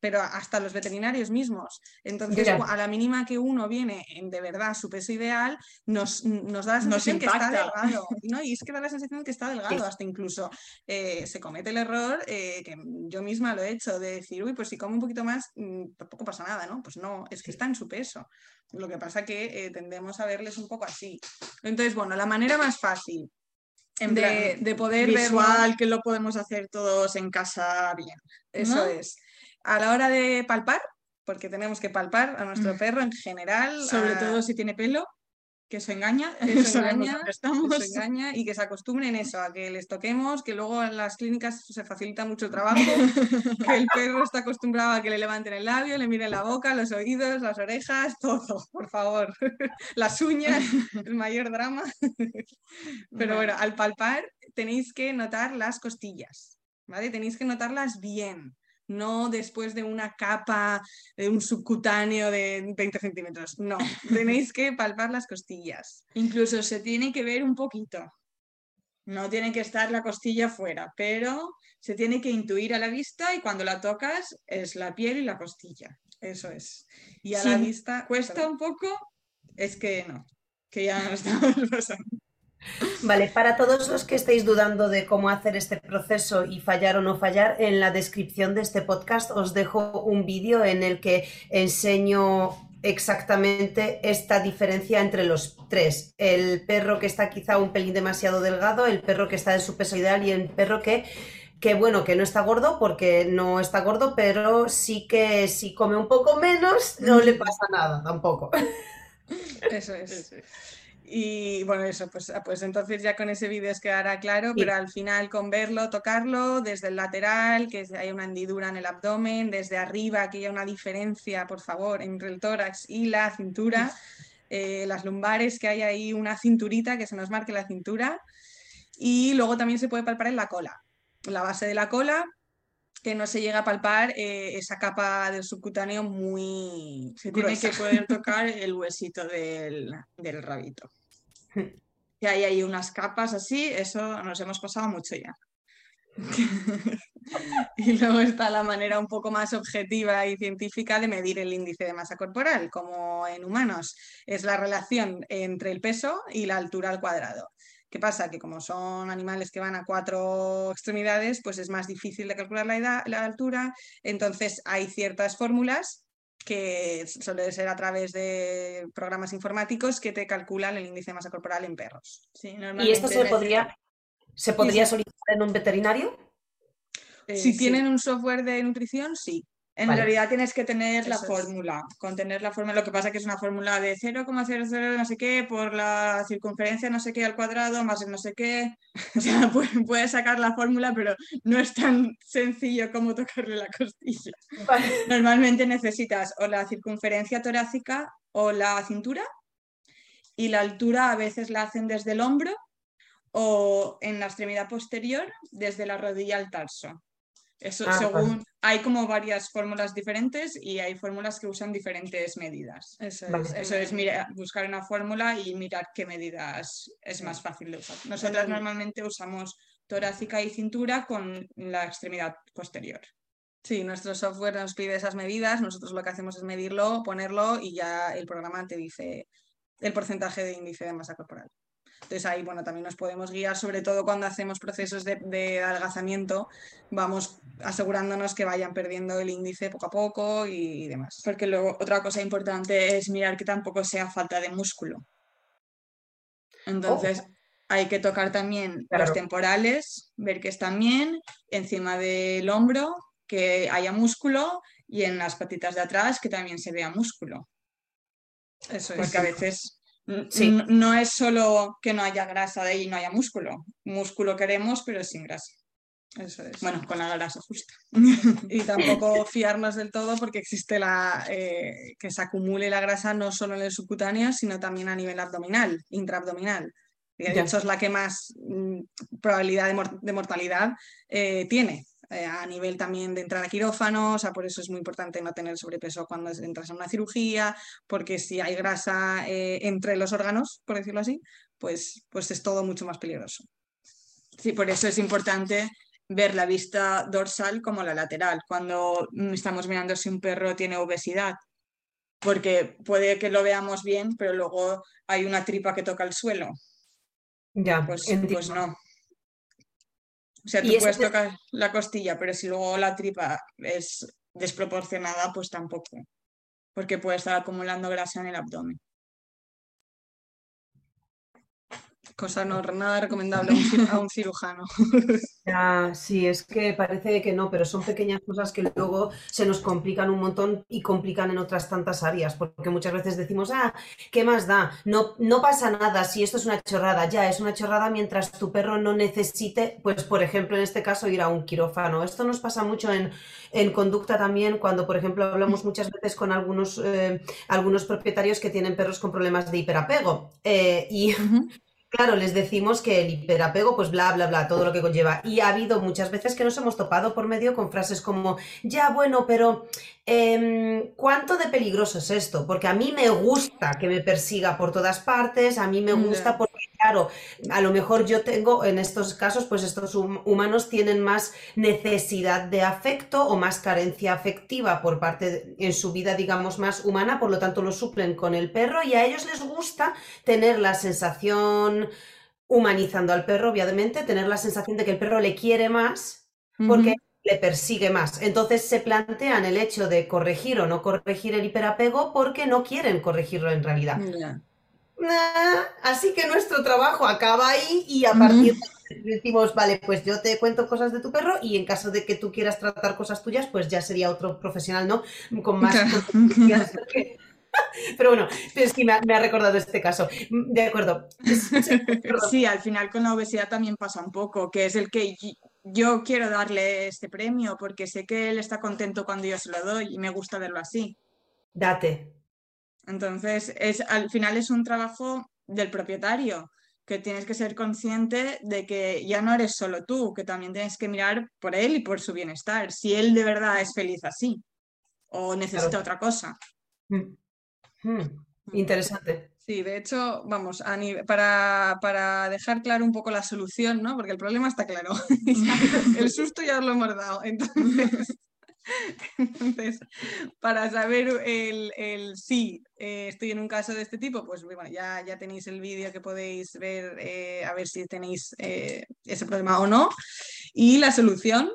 Pero hasta los veterinarios mismos. Entonces, a la mínima que uno viene en de verdad su peso ideal, nos, nos da la sensación que está delgado. ¿no? Y es que da la sensación que está delgado, hasta incluso eh, se comete el error, eh, que yo misma lo he hecho, de decir, uy, pues si come un poquito más, mm, tampoco pasa nada, ¿no? Pues no, es que está en su peso. Lo que pasa que eh, tendemos a verles un poco así. Entonces, bueno, la manera más fácil de, de, poder visual, que lo podemos hacer todos en casa bien. Eso es a la hora de palpar, porque tenemos que palpar a nuestro mm. perro en general. Sobre todo si tiene pelo, que eso engaña, eso engaña, engaña y que se acostumbren eso, a que les toquemos, que luego en las clínicas se facilita mucho el trabajo, que el perro está acostumbrado a que le levanten el labio, le miren la boca, los oídos, las orejas, todo, por favor. Las uñas, el mayor drama. Pero bueno, al palpar tenéis que notar las costillas, ¿vale? Tenéis que notarlas bien no después de una capa, de un subcutáneo de 20 centímetros. No, tenéis que palpar las costillas. Incluso se tiene que ver un poquito. No tiene que estar la costilla fuera, pero se tiene que intuir a la vista y cuando la tocas es la piel y la costilla. Eso es. Y a la vista cuesta un poco, es que no, que ya no estamos pasando. Vale, para todos los que estéis dudando de cómo hacer este proceso y fallar o no fallar, en la descripción de este podcast os dejo un vídeo en el que enseño exactamente esta diferencia entre los tres. El perro que está quizá un pelín demasiado delgado, el perro que está en su peso ideal y el perro que que bueno, que no está gordo porque no está gordo, pero sí que si come un poco menos no le pasa nada tampoco. Eso es. Y bueno, eso, pues, ah, pues entonces ya con ese vídeo os quedará claro, pero al final con verlo, tocarlo desde el lateral, que hay una hendidura en el abdomen, desde arriba, que haya una diferencia, por favor, entre el tórax y la cintura, eh, las lumbares, que hay ahí una cinturita, que se nos marque la cintura, y luego también se puede palpar en la cola, la base de la cola, que no se llega a palpar eh, esa capa del subcutáneo muy... Se tiene que poder tocar el huesito del, del rabito. Y hay ahí unas capas así, eso nos hemos pasado mucho ya. y luego está la manera un poco más objetiva y científica de medir el índice de masa corporal, como en humanos. Es la relación entre el peso y la altura al cuadrado. ¿Qué pasa? Que como son animales que van a cuatro extremidades, pues es más difícil de calcular la, edad, la altura. Entonces hay ciertas fórmulas que suele ser a través de programas informáticos que te calculan el índice de masa corporal en perros. ¿Y esto se podría, se podría solicitar en un veterinario? si eh, tienen un software de nutrición, sí. En realidad tienes que tener la fórmula. Con tener la fórmula, lo que pasa es que es una fórmula de 0,00 no sé qué por la circunferencia no sé qué al cuadrado más el no sé qué. O sea, puedes sacar la fórmula, pero no es tan sencillo como tocarle la costilla. Normalmente necesitas o la circunferencia torácica o la cintura y la altura a veces la hacen desde el hombro o en la extremidad posterior desde la rodilla al tarso. Eso ah, según hay como varias fórmulas diferentes y hay fórmulas que usan diferentes medidas. Eso es, buscar una fórmula y mirar qué medidas es más fácil de usar. Nosotras normalmente usamos torácica y cintura con la extremidad posterior. Sí, nuestro software nos pide esas medidas, nosotros lo que hacemos es medirlo, ponerlo y ya el programa te dice el porcentaje de índice de masa corporal. Entonces ahí, bueno, también nos podemos guiar, sobre todo cuando hacemos procesos de, adelgazamiento, vamos asegurándonos que vayan perdiendo el índice poco a poco y, demás. Porque luego otra cosa importante es mirar que tampoco sea falta de músculo. Entonces, oh. hay que tocar también los temporales, ver que están bien, encima del hombro, que haya músculo y en las patitas de atrás que también se vea músculo. Eso es. Porque a veces no es solo que no haya grasa de ahí y no haya músculo. Músculo queremos, pero sin grasa. Eso es. Bueno, con la grasa justa. y tampoco fiarnos del todo porque existe la eh, que se acumule la grasa no solo en el subcutáneo, sino también a nivel abdominal, intraabdominal. De hecho, es la que más mm, probabilidad de, mortalidad eh, tiene. Eh, a nivel también de entrar a quirófano, o sea, por eso es muy importante no tener sobrepeso cuando entras en una cirugía, porque si hay grasa eh, entre los órganos, por decirlo así, pues, pues es todo mucho más peligroso. Sí, por eso es importante ver la vista dorsal como la lateral cuando estamos mirando si un perro tiene obesidad. Porque puede que lo veamos bien, pero luego hay una tripa que toca el suelo. Ya, pues, pues no. O sea, tú puedes tocar la costilla, pero si luego la tripa es desproporcionada, pues tampoco. Porque puede estar acumulando grasa en el abdomen. Cosa no nada recomendable a un cirujano. Ya, sí, es que parece que no, pero son pequeñas cosas que luego se nos complican un montón y complican en otras tantas áreas, porque muchas veces decimos, ah, ¿qué más da? No, no pasa nada si esto es una chorrada, ya es una chorrada mientras tu perro no necesite, pues por ejemplo, en este caso, ir a un quirófano. Esto nos pasa mucho en, conducta también, cuando por ejemplo hablamos muchas veces con algunos, eh, algunos propietarios que tienen perros con problemas de hiperapego. Eh, y Claro, les decimos que el hiperapego, pues bla, bla, bla, todo lo que conlleva. Y ha habido muchas veces que nos hemos topado por medio con frases como, ya, bueno, pero Em, ¿Cuánto de peligroso es esto? Porque a mí me gusta que me persiga por todas partes, a mí me gusta porque, claro, a lo mejor yo tengo, en estos casos, pues estos humanos tienen más necesidad de afecto o más carencia afectiva por parte, en su vida, digamos, más humana, por lo tanto lo suplen con el perro y a ellos les gusta tener la sensación, humanizando al perro, obviamente, tener la sensación de que el perro le quiere más, porque le persigue más. Entonces se plantean el hecho de corregir o no corregir el hiperapego porque no quieren corregirlo en realidad. así que nuestro trabajo acaba ahí y a partir de decimos, vale, pues yo te cuento cosas de tu perro y en caso de que tú quieras tratar cosas tuyas, pues ya sería otro profesional, ¿no? Con más... Pero bueno, es que me ha, recordado este caso. De acuerdo. Sí, al final con la obesidad también pasa un poco, que es el que yo quiero darle este premio porque sé que él está contento cuando yo se lo doy y me gusta verlo así. Date. Entonces, es, al final es un trabajo del propietario, que tienes que ser consciente de que ya no eres solo tú, que también tienes que mirar por él y por su bienestar, si él de verdad es feliz así o necesita otra cosa. Mm. Mm. Interesante. Sí, de hecho, vamos, para, para, dejar claro un poco la solución, ¿no? Porque el problema está claro. el susto ya lo hemos dado. Entonces, entonces para saber el, el sí, eh, estoy en un caso de este tipo, pues bueno, ya, ya tenéis el vídeo que podéis ver eh, a ver si tenéis eh, ese problema o no. Y la solución,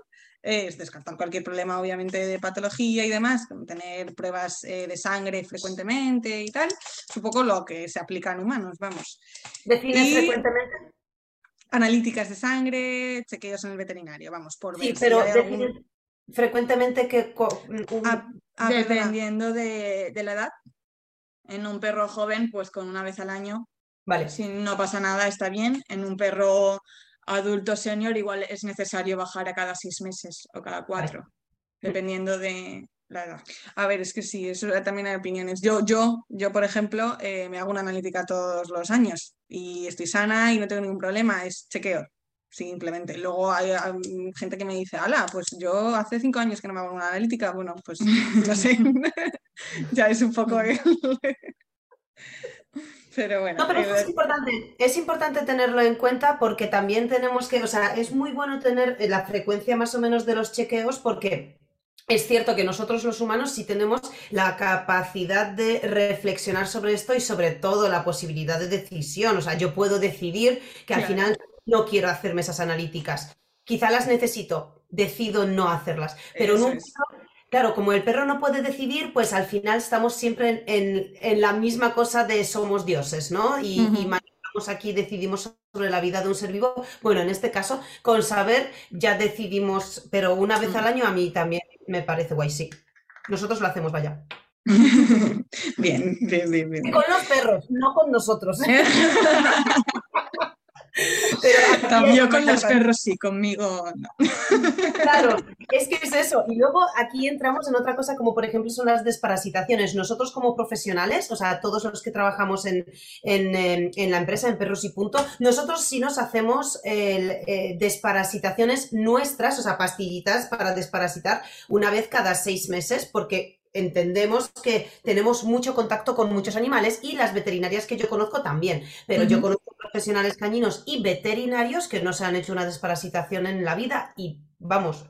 es descartar cualquier problema, obviamente, de patología y demás, tener pruebas eh, de sangre frecuentemente y tal. Es un poco lo que se aplica en humanos, vamos. ¿Defines frecuentemente? Analíticas de sangre, chequeos en el veterinario, vamos, por ver. Sí, pero frecuentemente que. dependiendo de, de la edad. En un perro joven, pues con una vez al año Vale. Si no pasa nada, está bien. En un perro adulto senior igual es necesario bajar a cada seis meses o cada cuatro, dependiendo de la edad. A ver, es que sí, eso también hay opiniones. Yo, yo, yo por ejemplo, eh, me hago una analítica todos los años y estoy sana y no tengo ningún problema, es chequeo. Simplemente. Luego hay, gente que me dice, ala, pues yo hace cinco años que no me hago una analítica. Bueno, pues no sé. ya es un poco. Pero bueno. No, pero eh, es importante, es importante tenerlo en cuenta porque también tenemos que, o sea, es muy bueno tener la frecuencia más o menos de los chequeos porque es cierto que nosotros los humanos sí tenemos la capacidad de reflexionar sobre esto y sobre todo la posibilidad de decisión. O sea, yo puedo decidir que al final no quiero hacerme esas analíticas. Quizá las necesito, decido no hacerlas. Pero en Claro, como el perro no puede decidir, pues al final estamos siempre en, la misma cosa de somos dioses, ¿no? Y, manejamos aquí, decidimos sobre la vida de un ser vivo. Bueno, en este caso, con saber ya decidimos, pero una vez al año a mí también me parece guay, sí. Nosotros lo hacemos, vaya. bien, bien, bien, bien. Con los perros, no con nosotros. Yo con los perros sí, conmigo no. Claro, es que es eso. Y luego aquí entramos en otra cosa como por ejemplo son las desparasitaciones. Nosotros como profesionales, o sea, todos los que trabajamos en, la empresa, en Perros y Punto, nosotros sí nos hacemos eh, desparasitaciones nuestras, o sea, pastillitas para desparasitar una vez cada seis meses, porque entendemos que tenemos mucho contacto con muchos animales y las veterinarias que yo conozco también, pero yo conozco profesionales cañinos y veterinarios que no se han hecho una desparasitación en la vida y vamos,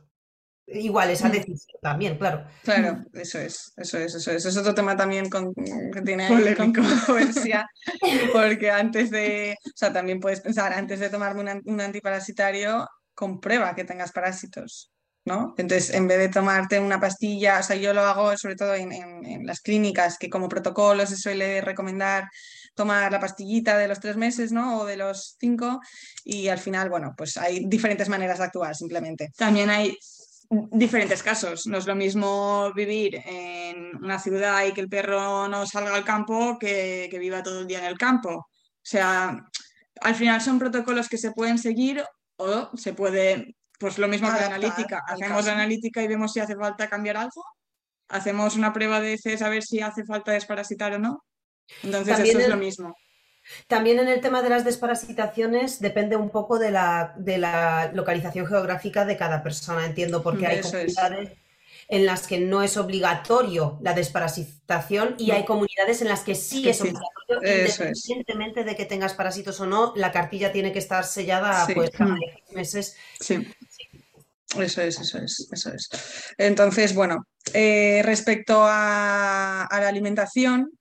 igual esa mm. decisión también, claro. Claro, eso es, eso es, eso es. Es otro tema también con, que tiene controversia, porque antes de, o sea, también puedes pensar, antes de tomarme un antiparasitario, comprueba que tengas parásitos. ¿No? Entonces, en vez de tomarte una pastilla, o sea, yo lo hago sobre todo en, las clínicas, que como protocolo se suele recomendar tomar la pastillita de los tres meses, ¿no? O de los cinco, y al final, bueno, pues hay diferentes maneras de actuar simplemente. También hay diferentes casos. No es lo mismo vivir en una ciudad y que el perro no salga al campo que, que viva todo el día en el campo. O sea, al final son protocolos que se pueden seguir o se puede pues lo mismo que la analítica. Hacemos la analítica y vemos si hace falta cambiar algo. Hacemos una prueba de CES a ver si hace falta desparasitar o no. Entonces eso es lo mismo. También en el tema de las desparasitaciones depende un poco de la, de la localización geográfica de cada persona, entiendo, porque hay comunidades en las que no es obligatorio la desparasitación y hay comunidades en las que sí es obligatorio, independientemente de que tengas parásitos o no, la cartilla tiene que estar sellada pues cada meses. Sí. Eso es, eso es, eso es. Entonces, bueno, eh, respecto a, la alimentación,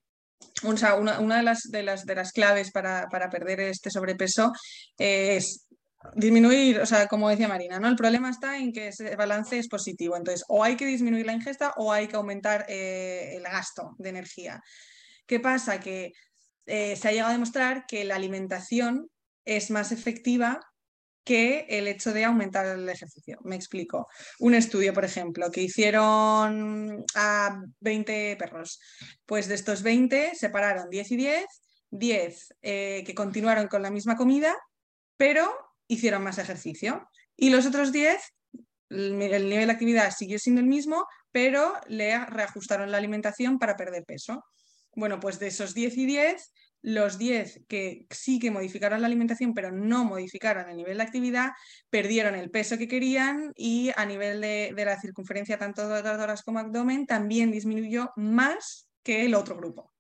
una, de, las, de, las, de las claves para, perder este sobrepeso es disminuir, o sea, como decía Marina, ¿no? El problema está en que ese balance es positivo. Entonces, o hay que disminuir la ingesta o hay que aumentar eh, el gasto de energía. ¿Qué pasa? Que eh, se ha llegado a demostrar que la alimentación es más efectiva que el hecho de aumentar el ejercicio. Me explico. Un estudio, por ejemplo, que hicieron a 20 perros. Pues de estos 20 separaron 10 y 10, 10 eh, que continuaron con la misma comida, pero hicieron más ejercicio. Y los otros 10, el nivel de actividad siguió siendo el mismo, pero le reajustaron la alimentación para perder peso. Bueno, pues de esos 10 y 10, los 10 que sí que modificaron la alimentación, pero no modificaron el nivel de actividad, perdieron el peso que querían y a nivel de, la circunferencia tanto de como abdomen también disminuyó más que el otro grupo.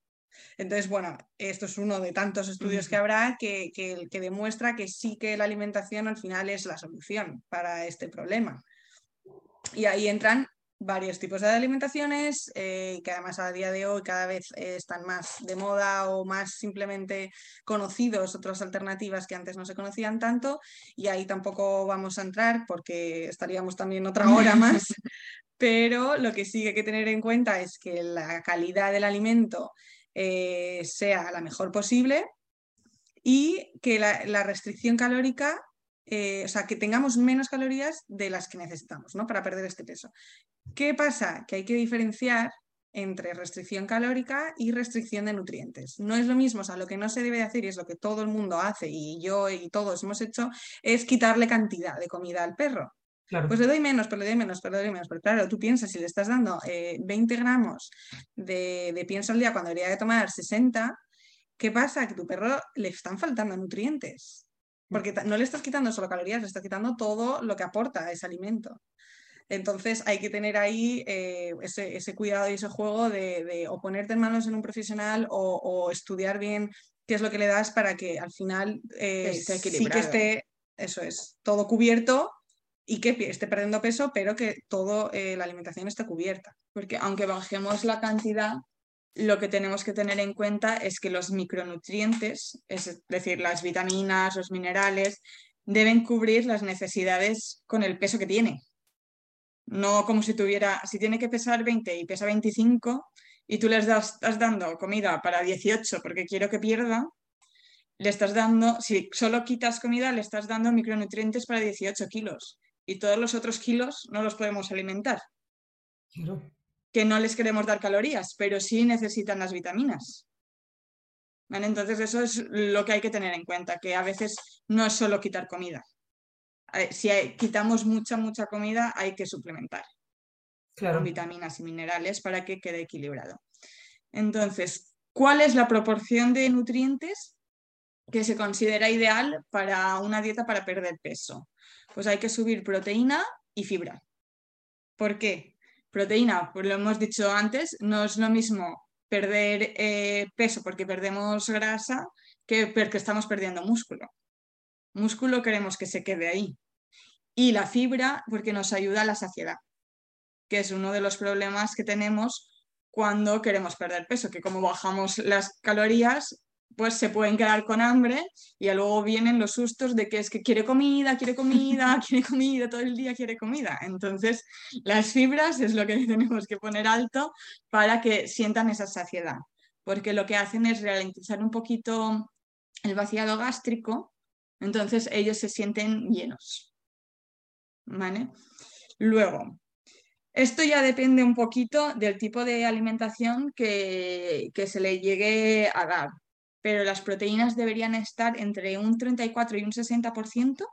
Entonces, bueno, esto es uno de tantos estudios que habrá que, que, demuestra que sí que la alimentación al final es la solución para este problema. Y ahí entran varios tipos de alimentaciones eh, que además a día de hoy cada vez eh, están más de moda o más simplemente conocidos, otras alternativas que antes no se conocían tanto. Y ahí tampoco vamos a entrar porque estaríamos también otra hora más, pero lo que sí hay que tener en cuenta es que la calidad del alimento eh, sea la mejor posible y que la restricción calórica eh, o sea, que tengamos menos calorías de las que necesitamos, ¿no? Para perder este peso. ¿Qué pasa? Que hay que diferenciar entre restricción calórica y restricción de nutrientes. No es lo mismo, o sea, lo que no se debe hacer y es lo que todo el mundo hace y yo y todos hemos hecho, es quitarle cantidad de comida al perro. Pues le doy menos, pero le doy menos, pero le doy menos. Pero claro, tú piensas, si le estás dando 20 eh, gramos de, de pienso al día cuando debería de tomar 60, ¿qué pasa? Que a tu perro le están faltando nutrientes porque no le estás quitando solo calorías, le estás quitando todo lo que aporta ese alimento. Entonces hay que tener ahí eh, ese, cuidado y ese juego de, o ponerte en manos en un profesional o, estudiar bien qué es lo que le das para que al final eh, sí que esté, eso es, todo cubierto y que esté perdiendo peso, pero que toda eh, la alimentación esté cubierta. Porque aunque bajemos la cantidad, lo que tenemos que tener en cuenta es que los micronutrientes, es decir, las vitaminas, los minerales, deben cubrir las necesidades con el peso que tiene. No como si tuviera, si tiene que pesar 20 y pesa 25 y tú le estás dando comida para 18 porque quiero que pierda, le estás dando, si solo quitas comida, le estás dando micronutrientes para 18 kilos y todos los otros kilos no los podemos alimentar que no les queremos dar calorías, pero sí necesitan las vitaminas. Entonces eso es lo que hay que tener en cuenta, que a veces no es solo quitar comida. Si quitamos mucha, mucha comida, hay que suplementar con vitaminas y minerales para que quede equilibrado. Entonces, ¿cuál es la proporción de nutrientes que se considera ideal para una dieta para perder peso? Pues hay que subir proteína y fibra. ¿Por qué? proteína, pues lo hemos dicho antes, no es lo mismo perder eh, peso porque perdemos grasa que, porque estamos perdiendo músculo. Músculo queremos que se quede ahí. Y la fibra porque nos ayuda a la saciedad, que es uno de los problemas que tenemos cuando queremos perder peso, que como bajamos las calorías, pues se pueden quedar con hambre y luego vienen los sustos de que es que quiere comida, quiere comida, quiere comida, todo el día quiere comida. Entonces, las fibras es lo que tenemos que poner alto para que sientan esa saciedad, porque lo que hacen es ralentizar un poquito el vaciado gástrico, entonces ellos se sienten llenos. ¿Vale? Luego, esto ya depende un poquito del tipo de alimentación que, se le llegue a dar, pero las proteínas deberían estar entre un 34 y un 60%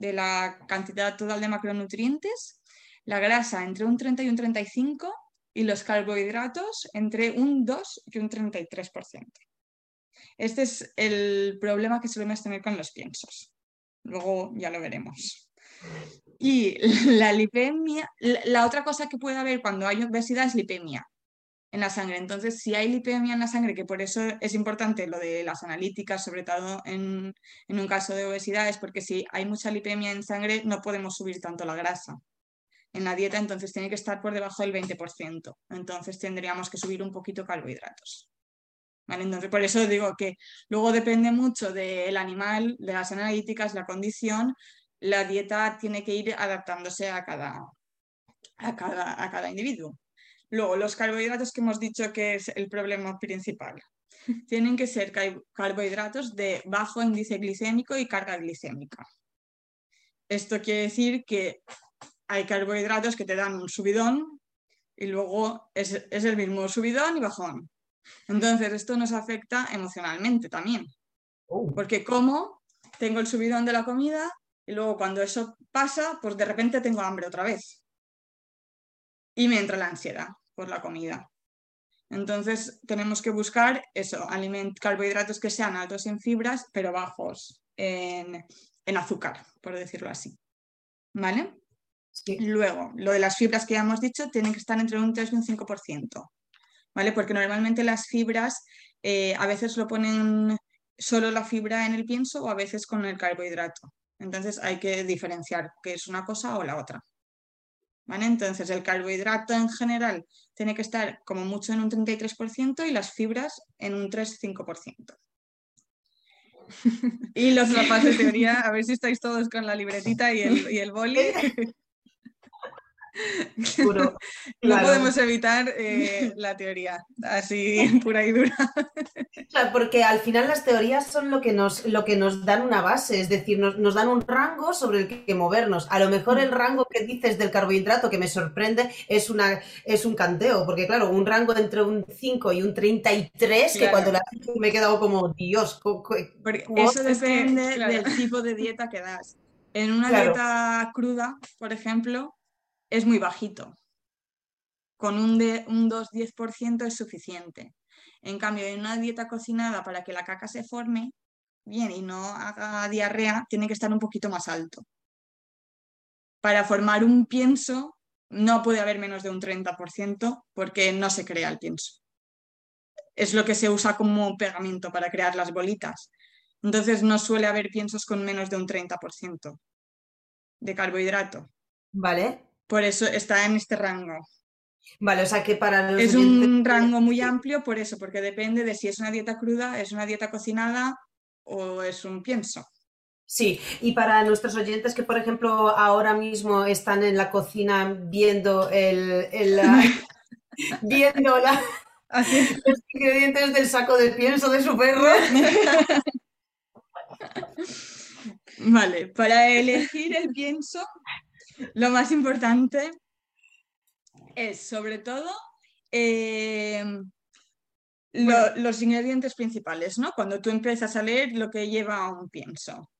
de la cantidad total de macronutrientes, la grasa entre un 30 y un 35% y los carbohidratos entre un 2 y un 33%. Este es el problema que solemos tener con los piensos. Luego ya lo veremos. Y la lipemia, la otra cosa que puede haber cuando hay obesidad es lipemia en la sangre. Entonces, si hay lipemia en la sangre, que por eso es importante lo de las analíticas, sobre todo en, un caso de obesidad, es porque si hay mucha lipemia en sangre no podemos subir tanto la grasa en la dieta, entonces tiene que estar por debajo del 20%. Entonces tendríamos que subir un poquito carbohidratos. Entonces, por eso digo que luego depende mucho del animal, de las analíticas, la condición, la dieta tiene que ir adaptándose a cada, a cada, a cada individuo. Luego, los carbohidratos que hemos dicho que es el problema principal. Tienen que ser carbohidratos de bajo índice glicémico y carga glicémica. Esto quiere decir que hay carbohidratos que te dan un subidón y luego es, es el mismo subidón y bajón. Entonces, esto nos afecta emocionalmente también. Oh. Porque como tengo el subidón de la comida y luego cuando eso pasa, pues de repente tengo hambre otra vez. Y me entra la ansiedad por la comida. Entonces tenemos que buscar eso, carbohidratos que sean altos en fibras, pero bajos en, azúcar, por decirlo así. ¿Vale? Luego, lo de las fibras que ya hemos dicho, tienen que estar entre un 3 y un 5%. ¿Vale? Porque normalmente las fibras eh, a veces lo ponen solo la fibra en el pienso o a veces con el carbohidrato. Entonces hay que diferenciar qué es una cosa o la otra. ¿Vale? Entonces el carbohidrato en general tiene que estar como mucho en un 33% y las fibras en un 3-5%. y los rapaz de teoría, a ver si estáis todos con la libretita y el, y el boli. no podemos evitar eh, la teoría, así pura y dura. porque al final las teorías son lo que nos, lo que nos dan una base, es decir, nos, dan un rango sobre el que movernos. A lo mejor el rango que dices del carbohidrato que me sorprende es, una, es un canteo, porque claro, un rango entre un 5 y un 33, que cuando la me he quedado como, Dios. eso depende del tipo de dieta que das. En una dieta cruda, por ejemplo, es muy bajito. Con un, un 2-10% es suficiente. En cambio, en una dieta cocinada para que la caca se forme bien y no haga diarrea, tiene que estar un poquito más alto. Para formar un pienso no puede haber menos de un 30% porque no se crea el pienso. Es lo que se usa como pegamento para crear las bolitas. Entonces no suele haber piensos con menos de un 30% de carbohidrato. Vale. Por eso está en este rango. Vale, o sea que para los Es un rango muy amplio por eso, porque depende de si es una dieta cruda, es una dieta cocinada o es un pienso. Sí, y para nuestros oyentes que, por ejemplo, ahora mismo están en la cocina viendo el, viendo los ingredientes del saco de pienso de su perro. Vale, para elegir el pienso lo más importante es, sobre todo, eh, los ingredientes principales, ¿no? Cuando tú empiezas a leer lo que lleva un pienso.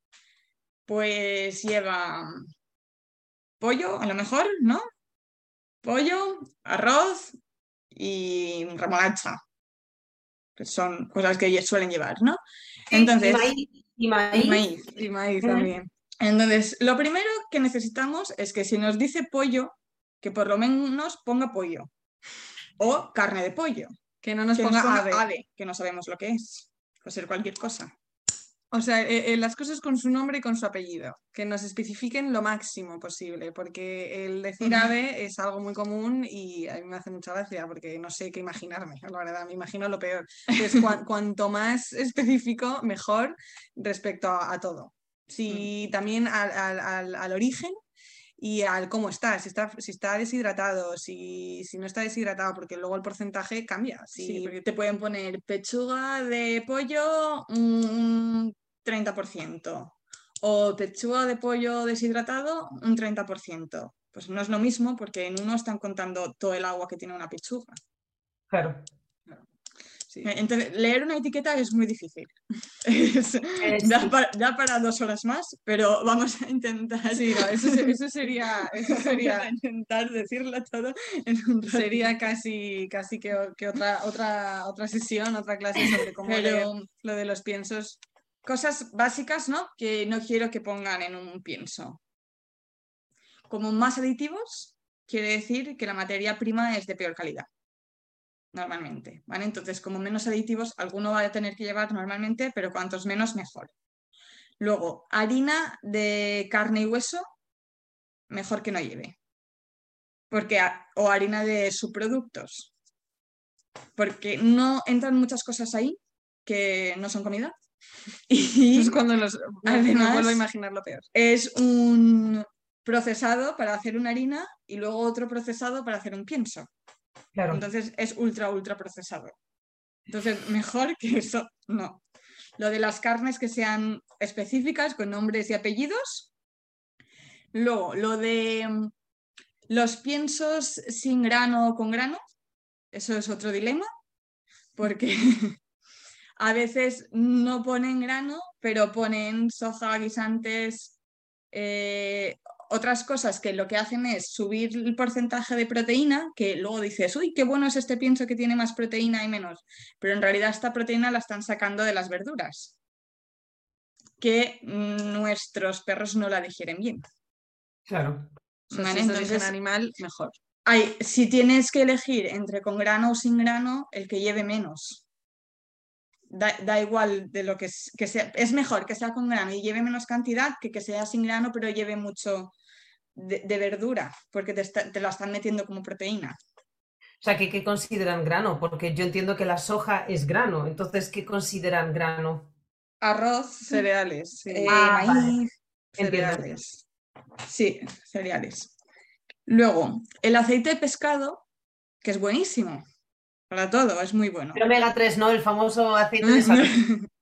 Pues lleva pollo, a lo mejor, ¿no? Pollo, arroz y remolacha. Que son cosas que suelen llevar, ¿no? Entonces. Y maíz. Y maíz, y maíz también. Entonces, lo primero que necesitamos es que si nos dice pollo, que por lo menos ponga pollo o carne de pollo. Que no nos ponga ave. que no sabemos lo que es. puede ser cualquier cosa. O sea, eh, eh, las cosas con su nombre y con su apellido, que nos especifiquen lo máximo posible, porque el decir ave es algo muy común y a mí me hace mucha gracia porque no sé qué imaginarme, la verdad, me imagino lo peor. Entonces, cuanto más específico, mejor respecto a, todo. Si también al, origen y al cómo está, si está, si está deshidratado, si, si, no está deshidratado, porque luego el porcentaje cambia. Sí, porque te pueden poner pechuga de pollo, mm, 30%. O pechuga de pollo deshidratado, un 30%. Pues no es lo mismo porque en uno están contando todo el agua que tiene una pechuga. Claro. Entonces, leer una etiqueta es muy difícil. da, para, dos horas más, pero vamos a intentar. Sí, eso, sería. Eso sería intentar decirlo todo Sería casi, casi que, otra, otra, otra sesión, otra clase sobre cómo leer lo de los piensos cosas básicas, ¿no? Que no quiero que pongan en un pienso. Como más aditivos, quiere decir que la materia prima es de peor calidad, normalmente, ¿vale? Entonces, como menos aditivos, alguno va a tener que llevar normalmente, pero cuantos menos, mejor. Luego, harina de carne y hueso, mejor que no lleve. Porque, o harina de subproductos. Porque no entran muchas cosas ahí que no son comida Y es cuando los, además, vuelvo a imaginar lo peor. Es un procesado para hacer una harina y luego otro procesado para hacer un pienso. Entonces es ultra, ultra procesado. Entonces, mejor que eso, no. Lo de las carnes que sean específicas, con nombres y apellidos. Luego, lo de mm, los piensos sin grano o con grano, eso es otro dilema, porque A veces no ponen grano, pero ponen soja, guisantes, eh, otras cosas que lo que hacen es subir el porcentaje de proteína, que luego dices, uy, qué bueno es este pienso que tiene más proteína y menos, pero en realidad esta proteína la están sacando de las verduras, que nuestros perros no la digieren bien. Claro. entonces, es animal, mejor. Hay, si tienes que elegir entre con grano o sin grano, el que lleve menos da, igual de lo que, que sea, es mejor que sea con grano y lleve menos cantidad que que sea sin grano pero lleve mucho de, verdura, porque te, te, lo están metiendo como proteína. O sea, ¿qué, consideran grano? Porque yo entiendo que la soja es grano, entonces, ¿qué consideran grano? Arroz, cereales, eh, ah, maíz, cereales. Sí, cereales. Luego, el aceite de pescado, que es buenísimo, para todo, es muy bueno. Pero omega 3, ¿no? El famoso aceite de sal.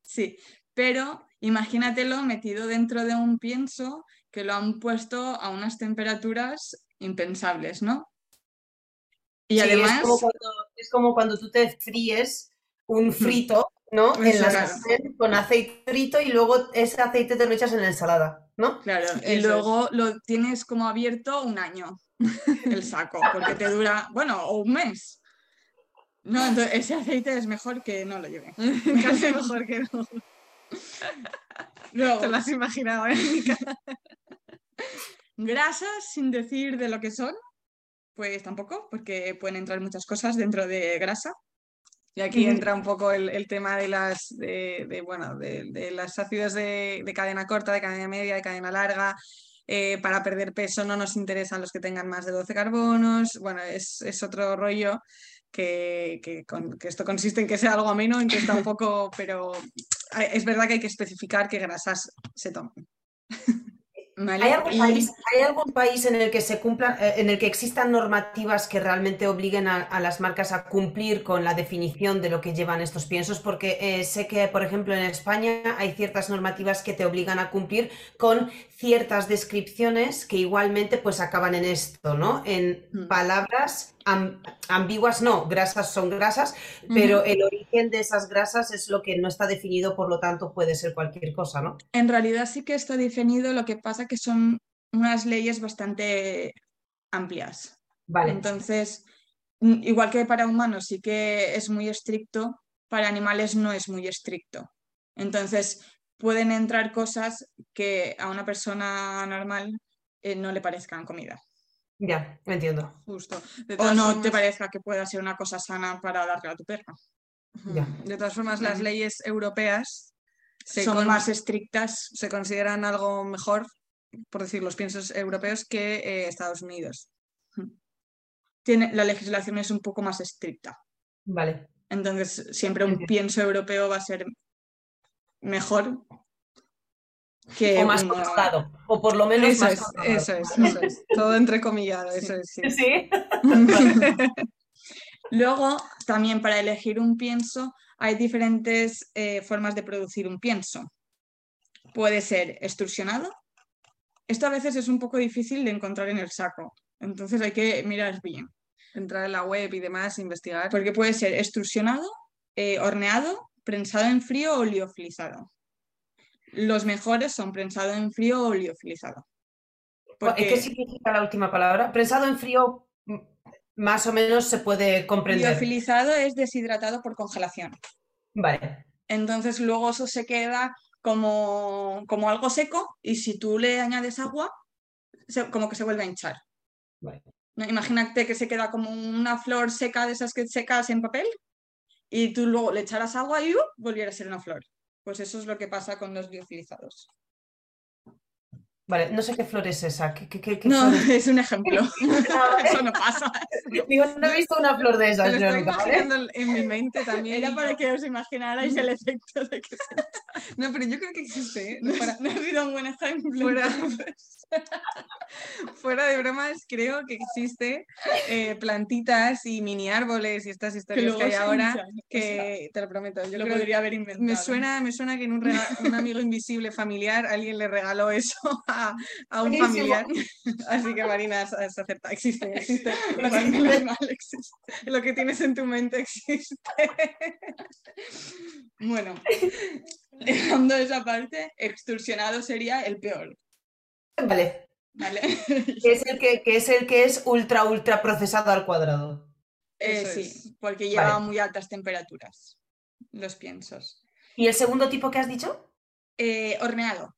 sí, pero imagínatelo metido dentro de un pienso que lo han puesto a unas temperaturas impensables, ¿no? Y además... Es como, cuando, tú te fríes un frito, ¿no? en la con aceite frito y luego ese aceite te lo echas en la ensalada, ¿no? Claro, y luego lo tienes como abierto un año el saco, porque te dura, bueno, o un mes. No, entonces ese aceite es mejor que no lo lleve. Casi mejor que no. Te lo has imaginado, ¿eh? Grasas, sin decir de lo que son, pues tampoco, porque pueden entrar muchas cosas dentro de grasa. Y aquí entra un poco el, tema de las, de, bueno, de, las ácidos de, cadena corta, de cadena media, de cadena larga. Eh, para perder peso no nos interesan los que tengan más de 12 carbonos. Bueno, es, es otro rollo que, que, esto consiste en que sea algo ameno, en que está un poco, pero es verdad que hay que especificar qué grasas se toman. ¿Hay, algún país, en el que se cumplan, eh, en el que existan normativas que realmente obliguen a, las marcas a cumplir con la definición de lo que llevan estos piensos? Porque eh, sé que, por ejemplo, en España hay ciertas normativas que te obligan a cumplir con ciertas descripciones que igualmente pues acaban en esto, ¿no? En mm. palabras ambiguas, no, grasas son grasas, pero el origen de esas grasas es lo que no está definido, por lo tanto puede ser cualquier cosa, ¿no? En realidad sí que está definido, lo que pasa que son unas leyes bastante amplias. Vale. Entonces, igual que para humanos sí que es muy estricto, para animales no es muy estricto. Entonces, pueden entrar cosas que a una persona normal eh, no le parezcan comida. Ya, me entiendo. Justo. o no te parezca que pueda ser una cosa sana para darle a tu perro. De todas formas, las leyes europeas son más estrictas, se consideran algo mejor, por decir, los piensos europeos que eh, Estados Unidos. Tiene, la legislación es un poco más estricta. Vale. Entonces, siempre un pienso europeo va a ser mejor que o más costado, o por lo menos eso más es, Eso es, eso es, todo entrecomillado, eso es, sí. ¿Sí? Luego, también para elegir un pienso hay diferentes eh, formas de producir un pienso. Puede ser extrusionado. Esto a veces es un poco difícil de encontrar en el saco, entonces hay que mirar bien. Entrar en la web y demás, investigar. Porque puede ser extrusionado, eh, horneado, prensado en frío o liofilizado. Los mejores son prensado en frío o liofilizado. ¿Qué significa la última palabra? Prensado en frío mm, más o menos se puede comprender. Liofilizado es deshidratado por congelación. Vale. Entonces luego eso se queda como, como algo seco y si tú le añades agua, como que se vuelve a hinchar. Vale. Imagínate que se queda como una flor seca de esas que secas en papel y tú luego le echaras agua y uh, volviera a ser una flor. Pues eso es lo que pasa con los liofilizados. Vale, no sé qué flor es esa. ¿Qué, no, es? un ejemplo. Eso no pasa. no he visto una flor de esas, Lo estoy en mi mente también. Era para que os imaginarais el efecto de que No, pero yo creo que existe. ¿eh? No, para... no, ha sido un buen ejemplo. Fuera, de bromas, creo que existe eh, plantitas y mini árboles y estas historias que, hay ahora que, te lo prometo, yo lo podría haber inventado. Me suena, me suena que en un, un amigo invisible familiar alguien le regaló eso a a, un familiar. Así que Marina se acerta. Existe, existe. Lo que, existe. Lo que tienes en tu mente existe. Bueno, dejando esa parte, extorsionado sería el peor. Vale. Vale. Que es el que, es el que es ultra, ultra procesado al cuadrado. Eh, sí, porque lleva muy altas temperaturas los piensos. ¿Y el segundo tipo que has dicho? Eh, horneado.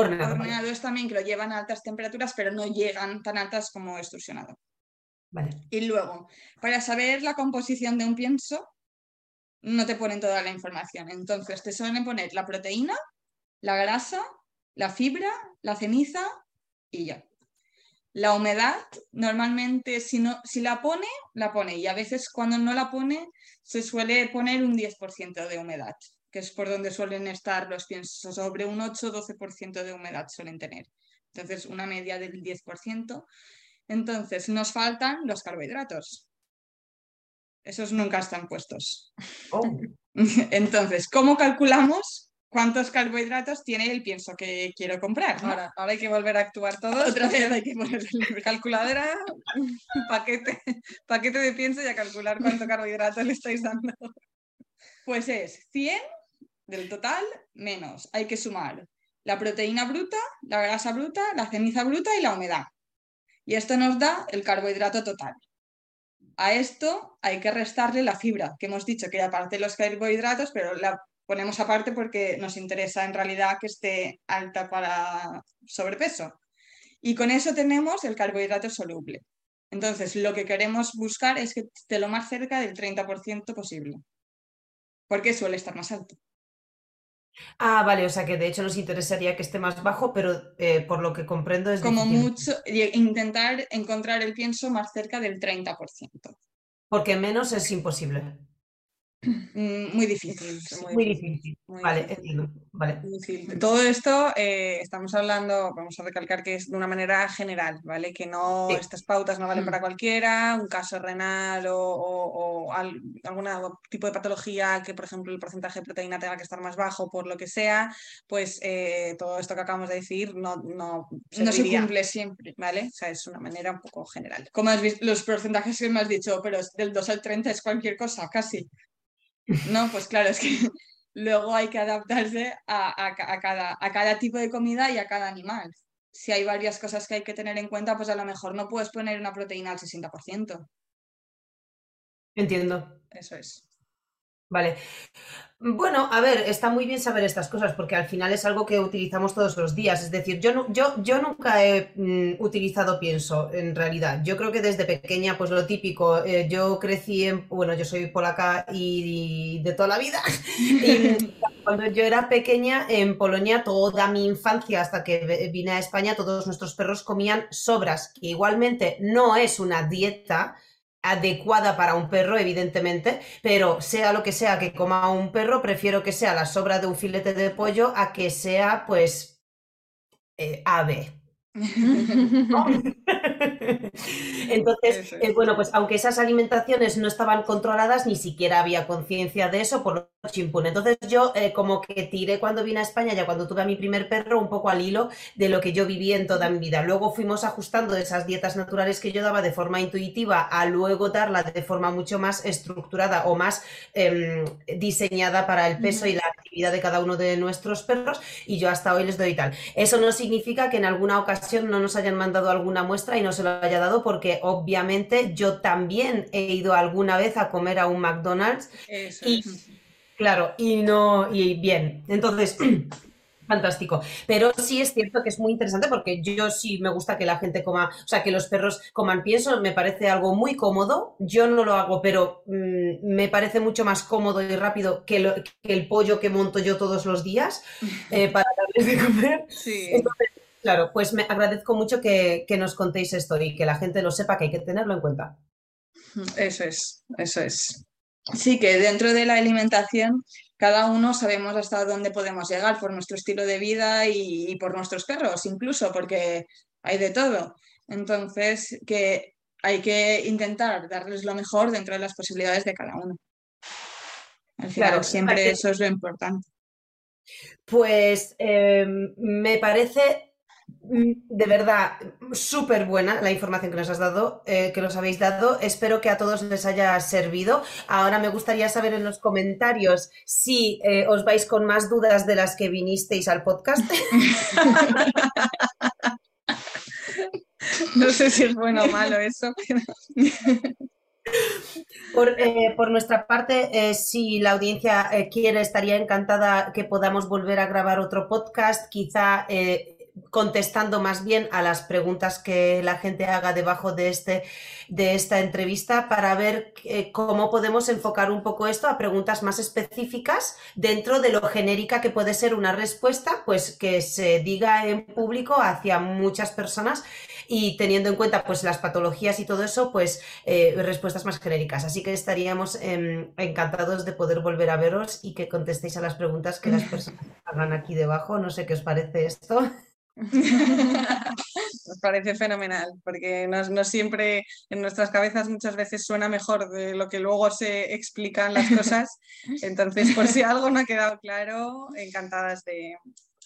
Horneado, es también que lo llevan a altas temperaturas, pero no llegan tan altas como extrusionado. Vale. Y luego, para saber la composición de un pienso, no te ponen toda la información. Entonces, te suelen poner la proteína, la grasa, la fibra, la ceniza y ya. La humedad, normalmente, si, no, si la pone, la pone. Y a veces cuando no la pone, se suele poner un 10% de humedad que es por donde suelen estar los piensos, sobre un 8-12% de humedad suelen tener. Entonces, una media del 10%. Entonces, nos faltan los carbohidratos. Esos nunca están puestos. Oh. Entonces, ¿cómo calculamos cuántos carbohidratos tiene el pienso que quiero comprar? Ahora, ahora hay que volver a actuar todo. Otra vez hay que poner calculadora, paquete, paquete de pienso y a calcular cuánto carbohidrato le estáis dando. Pues es 100 del total menos. Hay que sumar la proteína bruta, la grasa bruta, la ceniza bruta y la humedad. Y esto nos da el carbohidrato total. A esto hay que restarle la fibra, que hemos dicho que era parte de los carbohidratos, pero la ponemos aparte porque nos interesa en realidad que esté alta para sobrepeso. Y con eso tenemos el carbohidrato soluble. Entonces, lo que queremos buscar es que esté lo más cerca del 30% posible, porque suele estar más alto. Ah, vale, o sea que de hecho nos interesaría que esté más bajo, pero eh, por lo que comprendo es como mucho intentar encontrar el pienso más cerca del 30%. Porque menos es imposible. Mm, muy difícil. Muy, difícil. vale, Vale. Todo esto eh, estamos hablando, vamos a recalcar que es de una manera general, ¿vale? Que no, estas pautas no valen mm. para cualquiera, un caso renal o, algún tipo de patología que, por ejemplo, el porcentaje de proteína tenga que estar más bajo por lo que sea, pues eh, todo esto que acabamos de decir no, no, no se cumple siempre, ¿vale? O sea, es una manera un poco general. Como has visto, los porcentajes que me has dicho, pero del 2 al 30 es cualquier cosa, casi. No, pues claro, es que luego hay que adaptarse a, cada, a cada tipo de comida y a cada animal. Si hay varias cosas que hay que tener en cuenta, pues a lo mejor no puedes poner una proteína al 60%. Entiendo. Eso es. Vale. Bueno, a ver, está muy bien saber estas cosas porque al final es algo que utilizamos todos los días. Es decir, yo, yo, yo nunca he mm, utilizado pienso, en realidad. Yo creo que desde pequeña, pues lo típico, eh, yo crecí en, bueno, yo soy polaca y, de toda la vida. y cuando yo era pequeña en Polonia, toda mi infancia hasta que vine a España, todos nuestros perros comían sobras, que igualmente no es una dieta adecuada para un perro, evidentemente, pero sea lo que sea que coma un perro, prefiero que sea la sobra de un filete de pollo a que sea, pues, eh, ave. Entonces, eh, bueno, pues aunque esas alimentaciones no estaban controladas, ni siquiera había conciencia de eso, por lo chimpún. Entonces yo eh, como que tiré cuando vine a España, ya cuando tuve a mi primer perro, un poco al hilo de lo que yo viví en toda mi vida. Luego fuimos ajustando esas dietas naturales que yo daba de forma intuitiva a luego darla de forma mucho más estructurada o más em, diseñada para el peso y la actividad de cada uno de nuestros perros y yo hasta hoy les doy tal. Eso no significa que en alguna ocasión no nos hayan mandado alguna muestra y no se lo haya dado porque obviamente yo también he ido alguna vez a comer a un McDonald's y claro, y no, y bien. Entonces, fantástico. Pero sí es cierto que es muy interesante porque yo sí me gusta que la gente coma, o sea, que los perros coman pienso, me parece algo muy cómodo. Yo no lo hago, pero mm, me parece mucho más cómodo y rápido que, el pollo que monto yo todos los días eh, para darles de comer. Sí. Claro, pues me agradezco mucho que, nos contéis esto y que la gente lo sepa, que hay que tenerlo en cuenta. Eso es, eso es. Sí, que dentro de la alimentación cada uno sabemos hasta dónde podemos llegar por nuestro estilo de vida y, por nuestros perros, incluso, porque hay de todo. Entonces, que hay que intentar darles lo mejor dentro de las posibilidades de cada uno. Al final, claro, siempre eso es lo importante. Pues em, me parece de verdad, súper buena la información que nos has dado, eh, que nos habéis dado. Espero que a todos les haya servido. Ahora me gustaría saber en los comentarios si eh, os vais con más dudas de las que vinisteis al podcast. no sé si es bueno o malo eso. Eh, por, nuestra parte, si la audiencia quiere, estaría encantada que podamos volver a grabar otro podcast, quizá contestando más bien a las preguntas que la gente haga debajo de, este, de esta entrevista para ver eh, cómo podemos enfocar un poco esto a preguntas más específicas dentro de lo genérica que puede ser una respuesta, pues que se diga en público hacia muchas personas y teniendo en cuenta pues las patologías y todo eso, pues eh, respuestas más genéricas. Así que estaríamos em, encantados de poder volver a veros y que contestéis a las preguntas que las personas hagan aquí debajo. No sé qué os parece esto. Nos parece fenomenal, porque no, siempre en nuestras cabezas muchas veces suena mejor de lo que luego se explican las cosas. Entonces, por si algo no ha quedado claro, encantadas de...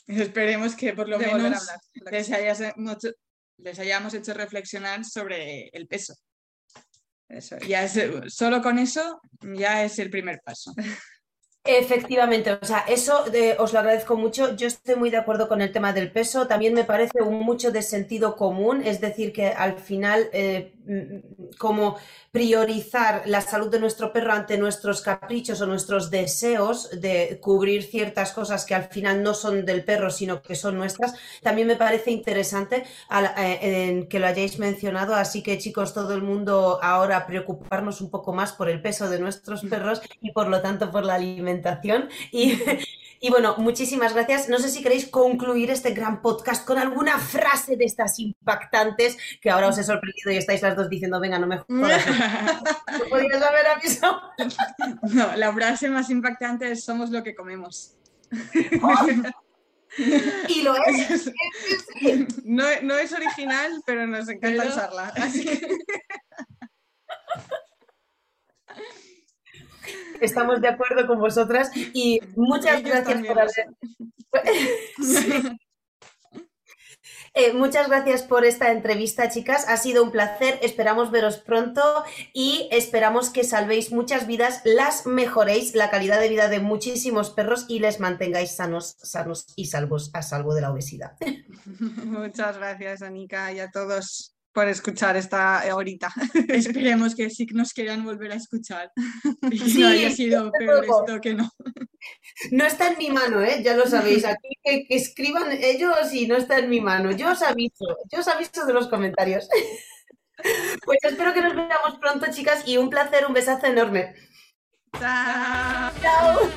Esperemos que por lo menos les, les, hayamos hecho reflexionar sobre el peso. Eso, ya solo con eso ya es el primer paso. Efectivamente, o sea, eso os lo agradezco mucho. Yo estoy muy de acuerdo con el tema del peso. También me parece un mucho de sentido común, es decir, que al final, eh, como priorizar la salud de nuestro perro ante nuestros caprichos o nuestros deseos de cubrir ciertas cosas que al final no son del perro, sino que son nuestras, también me parece interesante eh, que lo hayáis mencionado. Así que chicos, todo el mundo ahora preocuparnos un poco más por el peso de nuestros mm. perros y por lo tanto por la alimentación. Y, y bueno, muchísimas gracias. No sé si queréis concluir este gran podcast con alguna frase de estas impactantes que ahora os he sorprendido y estáis las dos diciendo, venga, no me jodas. ¿No podías haber avisado? No, la frase más impactante es somos lo que comemos. Y lo es. No, no, es original, pero nos encanta usarla. Así que... Estamos de acuerdo con vosotras y muchas gracias por haber. Eh, muchas gracias por esta entrevista, chicas. Ha sido un placer. Esperamos veros pronto y esperamos que salvéis muchas vidas, las mejoréis la calidad de vida de muchísimos perros y les mantengáis sanos, sanos y salvos a salvo de la obesidad. Muchas gracias, Anika, y a todos. Por escuchar esta horita. Esperemos que sí nos quieran volver a escuchar. Y no haya sido peor esto que no. No está en mi mano, ¿eh? ya lo sabéis. Aquí que, escriban ellos y no está en mi mano. Yo os aviso, yo os aviso de los comentarios. Pues espero que nos veamos pronto, chicas, y un placer, un besazo enorme. Chao. Chao.